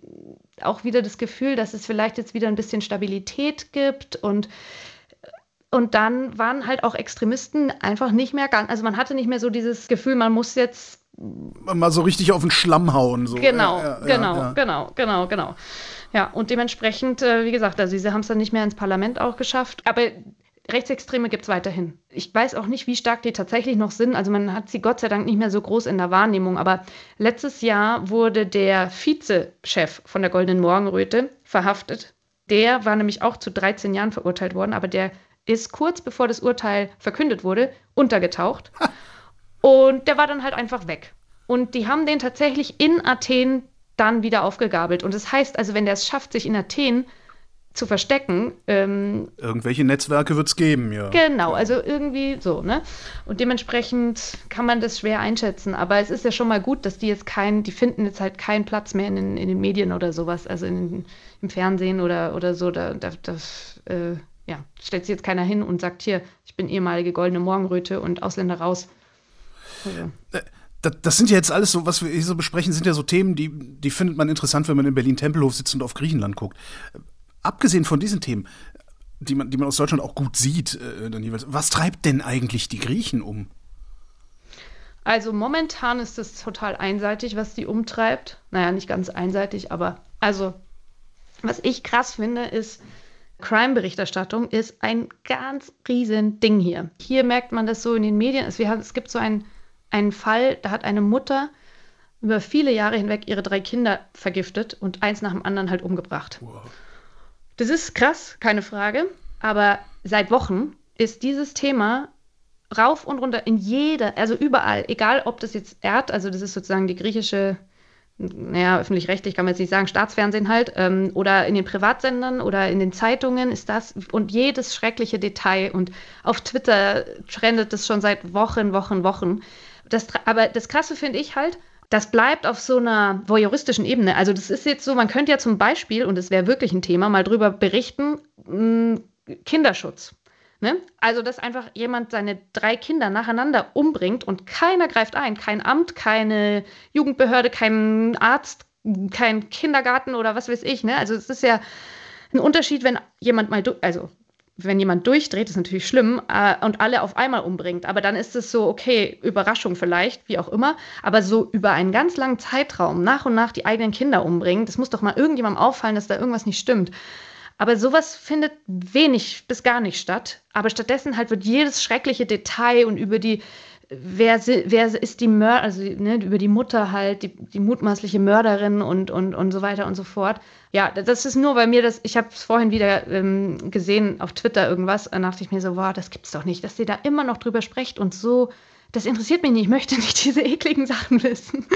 auch wieder das Gefühl, dass es vielleicht jetzt wieder ein bisschen Stabilität gibt und und dann waren halt auch Extremisten einfach nicht mehr ganz, also man hatte nicht mehr so dieses Gefühl, man muss jetzt mal so richtig auf den Schlamm hauen. So. Genau, ja, ja, genau, ja. genau, genau, genau. Ja, und dementsprechend, äh, wie gesagt, also sie haben es dann nicht mehr ins Parlament auch geschafft. Aber Rechtsextreme gibt es weiterhin. Ich weiß auch nicht, wie stark die tatsächlich noch sind. Also man hat sie Gott sei Dank nicht mehr so groß in der Wahrnehmung. Aber letztes Jahr wurde der Vizechef von der Goldenen Morgenröte verhaftet. Der war nämlich auch zu 13 Jahren verurteilt worden, aber der ist kurz bevor das Urteil verkündet wurde, untergetaucht. Und der war dann halt einfach weg. Und die haben den tatsächlich in Athen dann wieder aufgegabelt. Und das heißt also, wenn der es schafft, sich in Athen zu verstecken. Ähm, Irgendwelche Netzwerke wird es geben, ja. Genau, also irgendwie so, ne? Und dementsprechend kann man das schwer einschätzen. Aber es ist ja schon mal gut, dass die jetzt keinen, die finden jetzt halt keinen Platz mehr in, den, in den Medien oder sowas, also in, im Fernsehen oder, oder so. Da, da, das, äh, ja, stellt sich jetzt keiner hin und sagt, hier, ich bin ehemalige goldene Morgenröte und Ausländer raus. Also. Äh, das, sind ja jetzt alles so, was wir hier so besprechen, sind ja so Themen, die, die findet man interessant, wenn man in Berlin-Tempelhof sitzt und auf Griechenland guckt abgesehen von diesen Themen, die man, die man aus Deutschland auch gut sieht, äh, dann jeweils, was treibt denn eigentlich die Griechen um? Also momentan ist es total einseitig, was die umtreibt. Naja, nicht ganz einseitig, aber also, was ich krass finde, ist, Crime-Berichterstattung ist ein ganz riesen Ding hier. Hier merkt man das so in den Medien. Es, haben, es gibt so einen, einen Fall, da hat eine Mutter über viele Jahre hinweg ihre drei Kinder vergiftet und eins nach dem anderen halt umgebracht. Wow. Das ist krass, keine Frage. Aber seit Wochen ist dieses Thema rauf und runter in jeder, also überall, egal ob das jetzt Erd, also das ist sozusagen die griechische, naja, öffentlich-rechtlich kann man jetzt nicht sagen, Staatsfernsehen halt, ähm, oder in den Privatsendern oder in den Zeitungen ist das und jedes schreckliche Detail und auf Twitter trendet das schon seit Wochen, Wochen, Wochen. Das, aber das Krasse finde ich halt, das bleibt auf so einer voyeuristischen Ebene. Also das ist jetzt so, man könnte ja zum Beispiel, und das wäre wirklich ein Thema, mal drüber berichten, mh, Kinderschutz. Ne? Also, dass einfach jemand seine drei Kinder nacheinander umbringt und keiner greift ein. Kein Amt, keine Jugendbehörde, kein Arzt, kein Kindergarten oder was weiß ich. Ne? Also es ist ja ein Unterschied, wenn jemand mal, also wenn jemand durchdreht, ist natürlich schlimm äh, und alle auf einmal umbringt. Aber dann ist es so, okay, Überraschung vielleicht, wie auch immer. Aber so über einen ganz langen Zeitraum nach und nach die eigenen Kinder umbringen, das muss doch mal irgendjemandem auffallen, dass da irgendwas nicht stimmt. Aber sowas findet wenig bis gar nicht statt. Aber stattdessen halt wird jedes schreckliche Detail und über die wer, wer ist die Mörder, also ne, über die Mutter halt, die, die mutmaßliche Mörderin und, und, und so weiter und so fort. Ja, das ist nur bei mir, das, ich habe es vorhin wieder ähm, gesehen auf Twitter irgendwas, da dachte ich mir so, wow, das gibt's doch nicht, dass ihr da immer noch drüber sprecht und so, das interessiert mich nicht, ich möchte nicht diese ekligen Sachen wissen.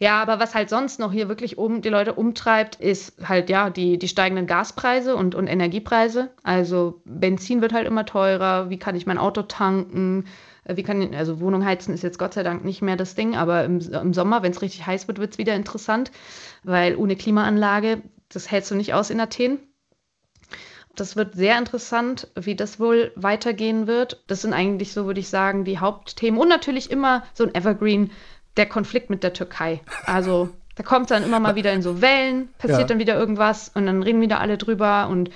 Ja, aber was halt sonst noch hier wirklich um, die Leute umtreibt, ist halt ja die, die steigenden Gaspreise und, und Energiepreise. Also Benzin wird halt immer teurer, wie kann ich mein Auto tanken? Äh, wie kann, also Wohnung heizen ist jetzt Gott sei Dank nicht mehr das Ding, aber im, im Sommer, wenn es richtig heiß wird, wird es wieder interessant, weil ohne Klimaanlage, das hältst du nicht aus in Athen. Das wird sehr interessant, wie das wohl weitergehen wird. Das sind eigentlich so, würde ich sagen, die Hauptthemen. Und natürlich immer so ein Evergreen, der Konflikt mit der Türkei. Also da kommt dann immer mal wieder in so Wellen, passiert ja. dann wieder irgendwas und dann reden wieder alle drüber und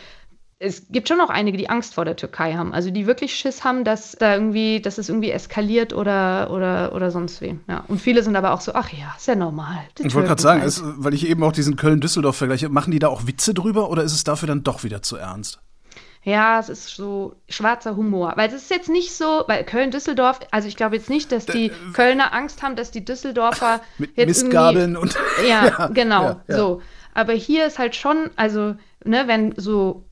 es gibt schon noch einige, die Angst vor der Türkei haben. Also die wirklich Schiss haben, dass da irgendwie, dass es irgendwie eskaliert oder, oder, oder sonst wie. Ja. Und viele sind aber auch so, ach ja, ist ja normal. Ich wollte gerade sagen, ist, weil ich eben auch diesen Köln-Düsseldorf vergleiche, machen die da auch Witze drüber oder ist es dafür dann doch wieder zu ernst? Ja, es ist so schwarzer Humor. Weil es ist jetzt nicht so, weil Köln-Düsseldorf, also ich glaube jetzt nicht, dass die Kölner Angst haben, dass die Düsseldorfer mit jetzt Mistgabeln und ja, ja genau, ja, ja. so. Aber hier ist halt schon, also ne, wenn so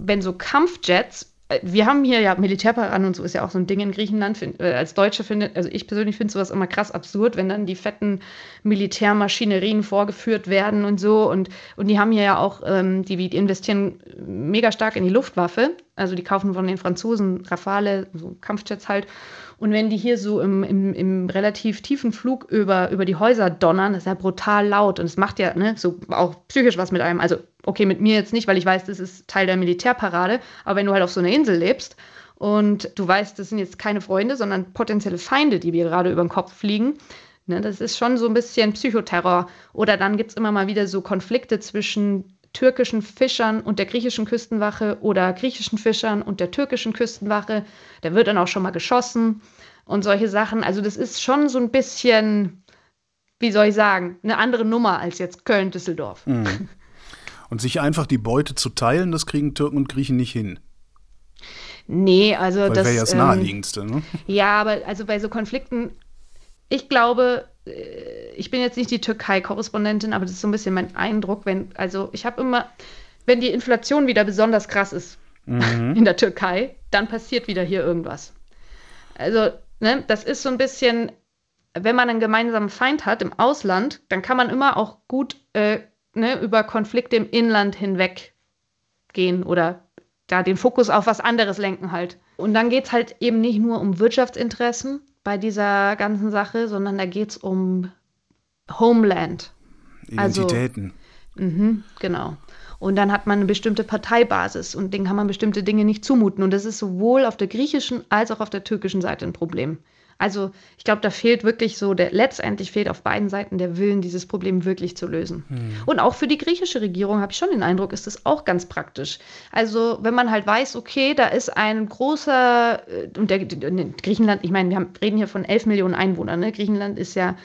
wenn so Kampfjets, äh, wir haben hier ja Militärparaden und so ist ja auch so ein Ding in Griechenland. Äh, als Deutsche finde, also ich persönlich finde sowas immer krass absurd, wenn dann die fetten Militärmaschinerien vorgeführt werden und so. Und, und die haben hier ja auch, ähm, die, die investieren mega stark in die Luftwaffe. Also die kaufen von den Franzosen Rafale, so Kampfjets halt. Und wenn die hier so im, im, im relativ tiefen Flug über, über die Häuser donnern, das ist ja brutal laut und es macht ja ne, so auch psychisch was mit einem. Also, okay, mit mir jetzt nicht, weil ich weiß, das ist Teil der Militärparade, aber wenn du halt auf so einer Insel lebst und du weißt, das sind jetzt keine Freunde, sondern potenzielle Feinde, die dir gerade über den Kopf fliegen, ne, das ist schon so ein bisschen Psychoterror. Oder dann gibt es immer mal wieder so Konflikte zwischen türkischen Fischern und der griechischen Küstenwache oder griechischen Fischern und der türkischen Küstenwache. Da wird dann auch schon mal geschossen und solche Sachen. Also das ist schon so ein bisschen, wie soll ich sagen, eine andere Nummer als jetzt Köln-Düsseldorf. Mhm. Und sich einfach die Beute zu teilen, das kriegen Türken und Griechen nicht hin. Nee, also Weil das wäre ja das ähm, Naheliegendste, ne? Ja, aber also bei so Konflikten, ich glaube, äh, ich bin jetzt nicht die Türkei-Korrespondentin, aber das ist so ein bisschen mein Eindruck, wenn, also ich habe immer, wenn die Inflation wieder besonders krass ist mhm. in der Türkei, dann passiert wieder hier irgendwas. Also, ne, das ist so ein bisschen, wenn man einen gemeinsamen Feind hat im Ausland, dann kann man immer auch gut äh, ne, über Konflikte im Inland hinweg weggehen oder da den Fokus auf was anderes lenken halt. Und dann geht es halt eben nicht nur um Wirtschaftsinteressen bei dieser ganzen Sache, sondern da geht es um Homeland. Identitäten. Also, mh, genau. Und dann hat man eine bestimmte Parteibasis und denen kann man bestimmte Dinge nicht zumuten. Und das ist sowohl auf der griechischen als auch auf der türkischen Seite ein Problem. Also ich glaube, da fehlt wirklich so, der letztendlich fehlt auf beiden Seiten der Willen, dieses Problem wirklich zu lösen. Hm. Und auch für die griechische Regierung habe ich schon den Eindruck, ist das auch ganz praktisch. Also wenn man halt weiß, okay, da ist ein großer, äh, und der, Griechenland, ich meine, wir haben, reden hier von 11 Millionen Einwohnern, ne? Griechenland ist ja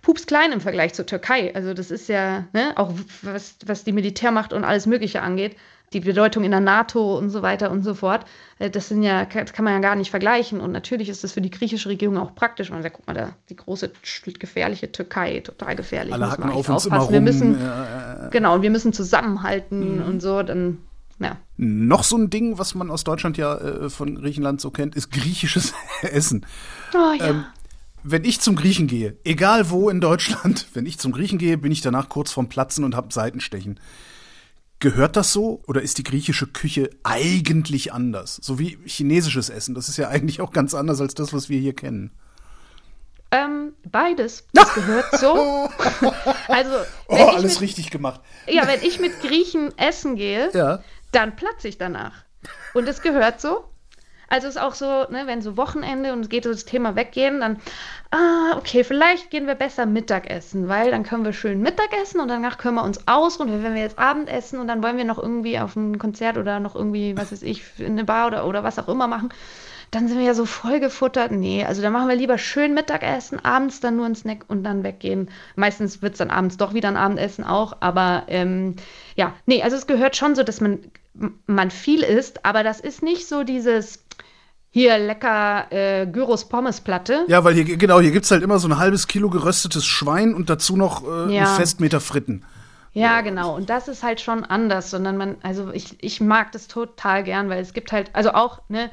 pups klein im Vergleich zur Türkei. Also das ist ja, ne, auch was, was die Militärmacht und alles Mögliche angeht, die Bedeutung in der NATO und so weiter und so fort, äh, das sind ja, das kann man ja gar nicht vergleichen. Und natürlich ist das für die griechische Regierung auch praktisch. Man sagt, guck mal, da, die große, gefährliche Türkei, total gefährlich. Alle hacken auf uns immer rum. Wir müssen, ja, genau, und wir müssen zusammenhalten mhm. und so, dann ja. Noch so ein Ding, was man aus Deutschland ja äh, von Griechenland so kennt, ist griechisches Essen. Oh, ja. Ähm, wenn ich zum Griechen gehe, egal wo in Deutschland, wenn ich zum Griechen gehe, bin ich danach kurz vorm Platzen und habe Seitenstechen. Gehört das so oder ist die griechische Küche eigentlich anders? So wie chinesisches Essen, das ist ja eigentlich auch ganz anders als das, was wir hier kennen. Ähm, beides. Das gehört so. also, oh, alles mit, richtig gemacht. Ja, wenn ich mit Griechen essen gehe, ja. dann platze ich danach. Und es gehört so. Also ist auch so, ne, wenn so Wochenende und es geht so das Thema weggehen, dann, ah, okay, vielleicht gehen wir besser Mittagessen, weil dann können wir schön Mittagessen und danach können wir uns ausruhen. Wenn wir jetzt Abendessen und dann wollen wir noch irgendwie auf ein Konzert oder noch irgendwie, was weiß ich, in eine Bar oder, oder was auch immer machen, dann sind wir ja so voll gefuttert. Nee, also dann machen wir lieber schön Mittagessen, abends dann nur ein Snack und dann weggehen. Meistens wird es dann abends doch wieder ein Abendessen auch, aber ähm, ja, nee, also es gehört schon so, dass man, man viel isst, aber das ist nicht so dieses hier lecker äh, Gyros Pommes Platte. Ja, weil hier, genau, hier gibt es halt immer so ein halbes Kilo geröstetes Schwein und dazu noch äh, ja. einen Festmeter Fritten. Ja, genau. Und das ist halt schon anders, sondern man, also ich, ich mag das total gern, weil es gibt halt, also auch, ne,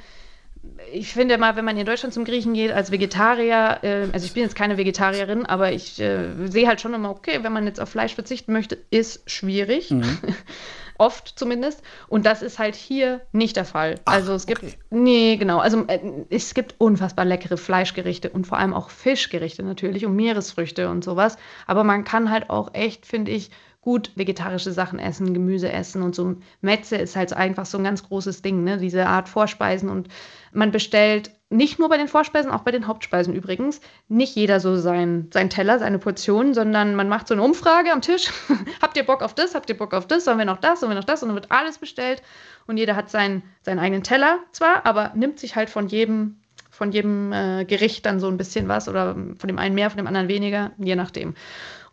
ich finde mal, wenn man in Deutschland zum Griechen geht als Vegetarier, äh, also ich bin jetzt keine Vegetarierin, aber ich äh, sehe halt schon immer, okay, wenn man jetzt auf Fleisch verzichten möchte, ist schwierig. Mhm. Oft zumindest. Und das ist halt hier nicht der Fall. Ach, also es gibt, okay. nee, genau. Also äh, es gibt unfassbar leckere Fleischgerichte und vor allem auch Fischgerichte natürlich und Meeresfrüchte und sowas. Aber man kann halt auch echt, finde ich, gut vegetarische Sachen essen, Gemüse essen und so. Metze ist halt einfach so ein ganz großes Ding, ne? Diese Art Vorspeisen und man bestellt nicht nur bei den Vorspeisen, auch bei den Hauptspeisen übrigens, nicht jeder so sein, sein Teller, seine Portion, sondern man macht so eine Umfrage am Tisch. Habt ihr Bock auf das? Habt ihr Bock auf das? Sollen wir noch das? Sollen wir noch das? Und dann wird alles bestellt und jeder hat seinen, seinen eigenen Teller zwar, aber nimmt sich halt von jedem, von jedem äh, Gericht dann so ein bisschen was oder von dem einen mehr, von dem anderen weniger, je nachdem.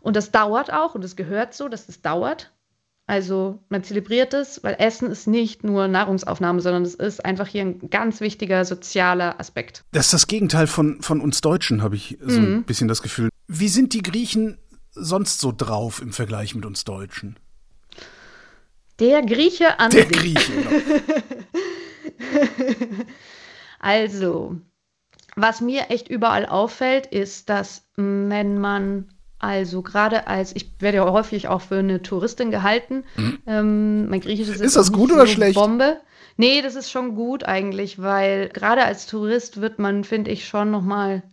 Und das dauert auch und es gehört so, dass es dauert. Also man zelebriert es, weil Essen ist nicht nur Nahrungsaufnahme, sondern es ist einfach hier ein ganz wichtiger sozialer Aspekt. Das ist das Gegenteil von, von uns Deutschen, habe ich so mhm. ein bisschen das Gefühl. Wie sind die Griechen sonst so drauf im Vergleich mit uns Deutschen? Der Grieche an Der sich. Grieche. also, was mir echt überall auffällt, ist, dass wenn man also gerade als, ich werde ja häufig auch für eine Touristin gehalten. Mhm. Ähm, mein Griechisch ist, ist das gut oder schlecht? Bombe. Nee, das ist schon gut eigentlich, weil gerade als Tourist wird man, finde ich, schon nochmal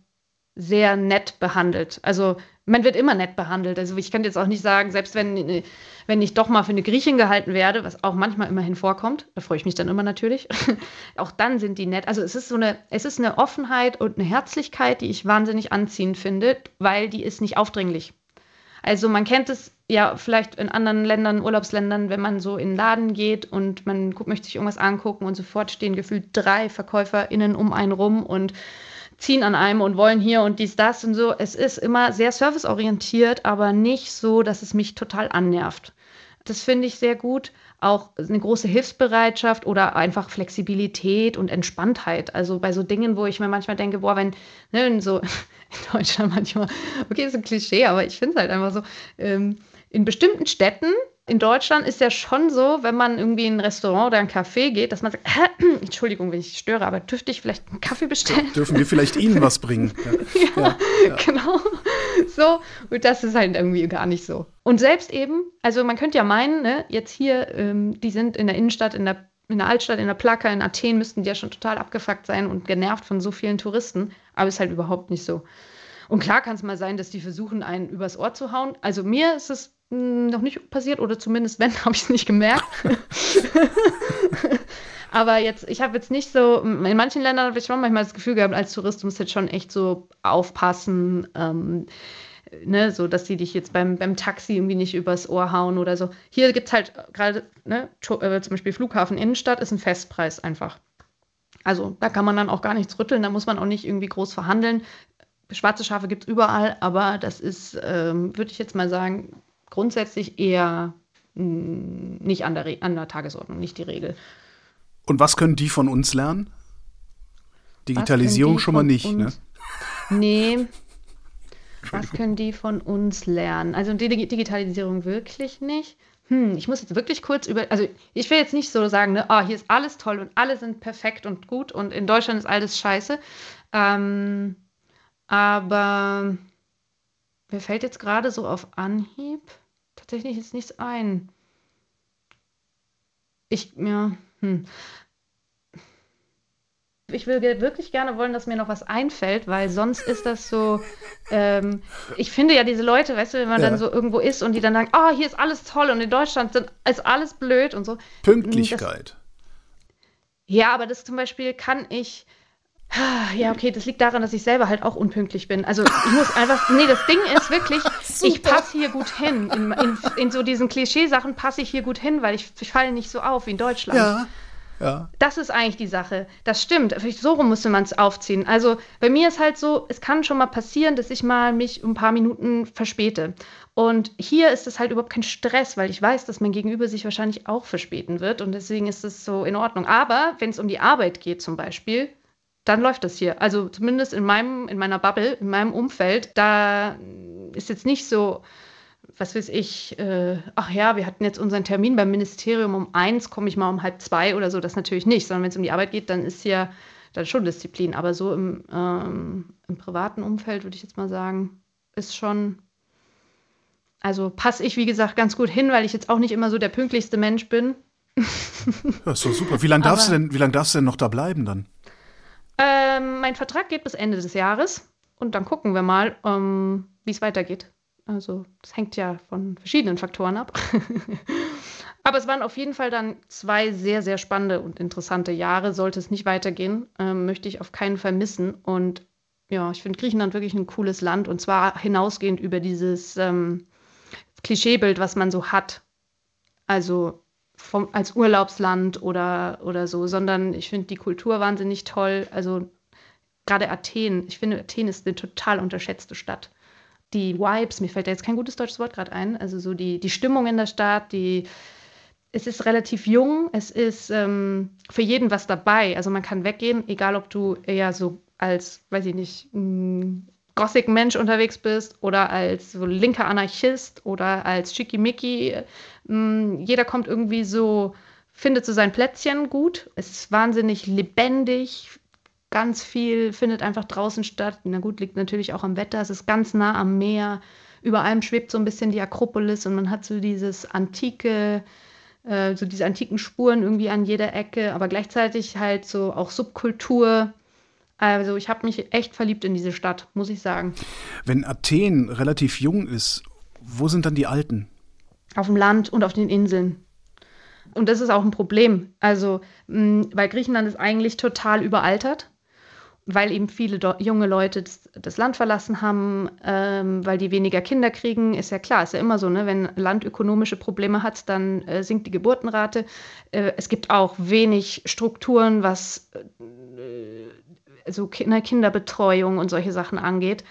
sehr nett behandelt. Also man wird immer nett behandelt. Also ich kann jetzt auch nicht sagen, selbst wenn, wenn ich doch mal für eine Griechin gehalten werde, was auch manchmal immerhin vorkommt, da freue ich mich dann immer natürlich, auch dann sind die nett. Also es ist so eine, es ist eine Offenheit und eine Herzlichkeit, die ich wahnsinnig anziehend finde, weil die ist nicht aufdringlich. Also man kennt es ja vielleicht in anderen Ländern, Urlaubsländern, wenn man so in den Laden geht und man möchte sich irgendwas angucken und sofort stehen gefühlt drei VerkäuferInnen um einen rum und ziehen an einem und wollen hier und dies, das und so. Es ist immer sehr serviceorientiert, aber nicht so, dass es mich total annervt. Das finde ich sehr gut. Auch eine große Hilfsbereitschaft oder einfach Flexibilität und Entspanntheit. Also bei so Dingen, wo ich mir manchmal denke, boah, wenn, ne, so in Deutschland manchmal, okay, ist ein Klischee, aber ich finde es halt einfach so, ähm, in bestimmten Städten in Deutschland ist ja schon so, wenn man irgendwie in ein Restaurant oder ein Café geht, dass man sagt, Entschuldigung, wenn ich störe, aber dürfte ich vielleicht einen Kaffee bestellen? Dürfen wir vielleicht Ihnen was bringen? Ja, ja, ja, genau. So, und das ist halt irgendwie gar nicht so. Und selbst eben, also man könnte ja meinen, ne, jetzt hier, ähm, die sind in der Innenstadt, in der, in der Altstadt, in der Plaka, in Athen müssten die ja schon total abgefuckt sein und genervt von so vielen Touristen, aber ist halt überhaupt nicht so. Und klar kann es mal sein, dass die versuchen, einen übers Ohr zu hauen. Also mir ist es hm, noch nicht passiert oder zumindest wenn, habe ich es nicht gemerkt. Aber jetzt, ich habe jetzt nicht so, in manchen Ländern habe ich schon manchmal das Gefühl gehabt, als Tourist musst du jetzt schon echt so aufpassen, ähm, ne, so dass sie dich jetzt beim, beim Taxi irgendwie nicht übers Ohr hauen oder so. Hier gibt es halt gerade, ne, äh, zum Beispiel Flughafen Innenstadt ist ein Festpreis einfach. Also da kann man dann auch gar nichts rütteln, da muss man auch nicht irgendwie groß verhandeln. Schwarze Schafe gibt es überall, aber das ist, ähm, würde ich jetzt mal sagen, grundsätzlich eher mh, hm, nicht an der, an der Tagesordnung, nicht die Regel. Und was können die von uns lernen? Digitalisierung schon mal nicht, ne? uns? ne? Nee. Was können die von uns lernen? Also die Digitalisierung wirklich nicht. Hm, ich muss jetzt wirklich kurz über, also ich will jetzt nicht so sagen, ne, oh, hier ist alles toll und alle sind perfekt und gut und in Deutschland ist alles scheiße. Ähm, aber mir fällt jetzt gerade so auf Anhieb tatsächlich jetzt nichts ein. Ich, ja, hm. Ich will wirklich gerne wollen, dass mir noch was einfällt, weil sonst ist das so. Ähm, ich finde ja diese Leute, weißt du, wenn man ja. dann so irgendwo ist und die dann sagen, oh, hier ist alles toll und in Deutschland sind, ist alles blöd und so. Pünktlichkeit. Das, ja, aber das zum Beispiel kann ich ja, okay, das liegt daran, dass ich selber halt auch unpünktlich bin. Also ich muss einfach, nee, das Ding ist wirklich, ich passe hier gut hin. In, in, in so diesen Klischeesachen passe ich hier gut hin, weil ich, ich falle nicht so auf wie in Deutschland. Ja. Ja. Das ist eigentlich die Sache. Das stimmt. So rum musste man es aufziehen. Also bei mir ist halt so, es kann schon mal passieren, dass ich mal mich um ein paar Minuten verspäte. Und hier ist es halt überhaupt kein Stress, weil ich weiß, dass mein Gegenüber sich wahrscheinlich auch verspäten wird. Und deswegen ist es so in Ordnung. Aber wenn es um die Arbeit geht zum Beispiel, dann läuft das hier. Also zumindest in meinem, in meiner Bubble, in meinem Umfeld, da ist jetzt nicht so, was weiß ich, äh, ach ja, wir hatten jetzt unseren Termin beim Ministerium um eins, komme ich mal um halb zwei oder so, das natürlich nicht, sondern wenn es um die Arbeit geht, dann ist hier dann schon Disziplin. Aber so im, ähm, im privaten Umfeld würde ich jetzt mal sagen, ist schon, also passe ich, wie gesagt, ganz gut hin, weil ich jetzt auch nicht immer so der pünktlichste Mensch bin. Ja, ist doch super. Wie lange darfst, lang darfst du denn noch da bleiben dann? Ähm, mein Vertrag geht bis Ende des Jahres und dann gucken wir mal, ähm, wie es weitergeht. Also, das hängt ja von verschiedenen Faktoren ab. Aber es waren auf jeden Fall dann zwei sehr, sehr spannende und interessante Jahre. Sollte es nicht weitergehen, ähm, möchte ich auf keinen Fall missen. Und ja, ich finde Griechenland wirklich ein cooles Land und zwar hinausgehend über dieses ähm, Klischeebild, was man so hat. Also vom, als Urlaubsland oder, oder so, sondern ich finde die Kultur wahnsinnig toll. Also gerade Athen, ich finde, Athen ist eine total unterschätzte Stadt. Die Vibes, mir fällt da jetzt kein gutes deutsches Wort gerade ein, also so die, die Stimmung in der Stadt, die, es ist relativ jung, es ist ähm, für jeden was dabei. Also man kann weggehen, egal ob du eher so als, weiß ich nicht, Gothic-Mensch unterwegs bist oder als so linker Anarchist oder als Schickimicki. Mm, jeder kommt irgendwie so, findet so sein Plätzchen gut. Es ist wahnsinnig lebendig. Ganz viel findet einfach draußen statt. Na gut, liegt natürlich auch am Wetter. Es ist ganz nah am Meer. Über allem schwebt so ein bisschen die Akropolis und man hat so dieses antike, äh, so diese antiken Spuren irgendwie an jeder Ecke, aber gleichzeitig halt so auch Subkultur also ich habe mich echt verliebt in diese Stadt, muss ich sagen. Wenn Athen relativ jung ist, wo sind dann die Alten? Auf dem Land und auf den Inseln. Und das ist auch ein Problem. Also, mh, weil Griechenland ist eigentlich total überaltert, weil eben viele junge Leute das, das Land verlassen haben, ähm, weil die weniger Kinder kriegen. Ist ja klar, ist ja immer so, ne? wenn Land ökonomische Probleme hat, dann äh, sinkt die Geburtenrate. Äh, es gibt auch wenig Strukturen, was äh, so Kinderbetreuung und solche Sachen angeht.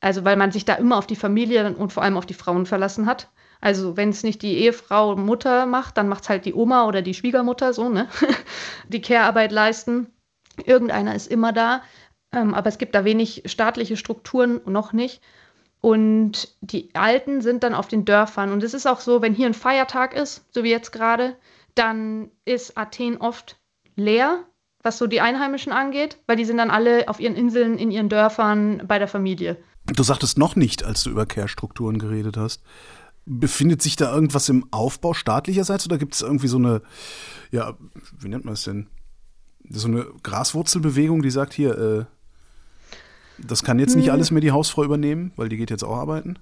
Also weil man sich da immer auf die Familie und vor allem auf die Frauen verlassen hat. Also wenn es nicht die Ehefrau Mutter macht, dann macht es halt die Oma oder die Schwiegermutter so, ne? die Care-Arbeit leisten. Irgendeiner ist immer da, ähm, aber es gibt da wenig staatliche Strukturen, noch nicht. Und die Alten sind dann auf den Dörfern. Und es ist auch so, wenn hier ein Feiertag ist, so wie jetzt gerade, dann ist Athen oft leer, was so die Einheimischen angeht, weil die sind dann alle auf ihren Inseln, in ihren Dörfern bei der Familie. Du sagtest noch nicht, als du über Care-Strukturen geredet hast. Befindet sich da irgendwas im Aufbau staatlicherseits oder gibt es irgendwie so eine, ja, wie nennt man es denn? So eine Graswurzelbewegung, die sagt hier, äh, das kann jetzt nicht hm. alles mehr die Hausfrau übernehmen, weil die geht jetzt auch arbeiten?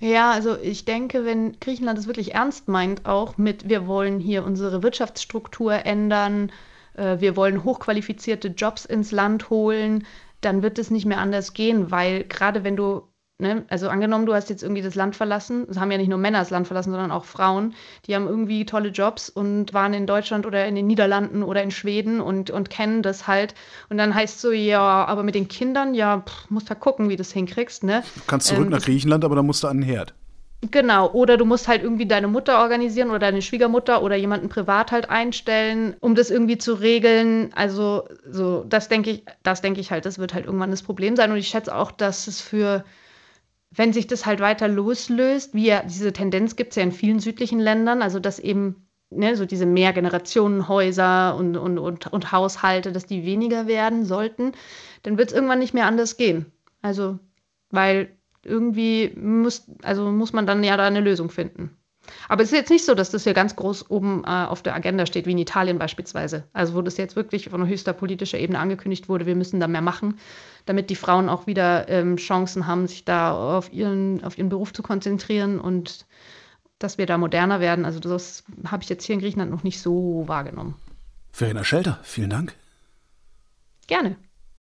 Ja, also ich denke, wenn Griechenland es wirklich ernst meint, auch mit, wir wollen hier unsere Wirtschaftsstruktur ändern, äh, wir wollen hochqualifizierte Jobs ins Land holen, dann wird es nicht mehr anders gehen, weil gerade wenn du Ne? Also angenommen, du hast jetzt irgendwie das Land verlassen, es haben ja nicht nur Männer das Land verlassen, sondern auch Frauen, die haben irgendwie tolle Jobs und waren in Deutschland oder in den Niederlanden oder in Schweden und, und kennen das halt. Und dann heißt so, ja, aber mit den Kindern, ja, pff, musst da gucken, wie du das hinkriegst. Ne? Du kannst zurück ähm, nach Griechenland, aber dann musst du an den Herd. Genau, oder du musst halt irgendwie deine Mutter organisieren oder deine Schwiegermutter oder jemanden privat halt einstellen, um das irgendwie zu regeln. Also, so, das denke ich, das denke ich halt, das wird halt irgendwann das Problem sein. Und ich schätze auch, dass es für wenn sich das halt weiter loslöst, wie ja, diese Tendenz gibt es ja in vielen südlichen Ländern, also dass eben ne, so diese Mehrgenerationenhäuser und, und, und, und Haushalte, dass die weniger werden sollten, dann wird es irgendwann nicht mehr anders gehen. Also, weil irgendwie muss, also muss man dann ja da eine Lösung finden. Aber es ist jetzt nicht so, dass das hier ganz groß oben äh, auf der Agenda steht, wie in Italien beispielsweise. Also wo das jetzt wirklich von höchster politischer Ebene angekündigt wurde, wir müssen da mehr machen, damit die Frauen auch wieder ähm, Chancen haben, sich da auf ihren, auf ihren Beruf zu konzentrieren und dass wir da moderner werden. Also das habe ich jetzt hier in Griechenland noch nicht so wahrgenommen. Verena Schelter, vielen Dank. Gerne.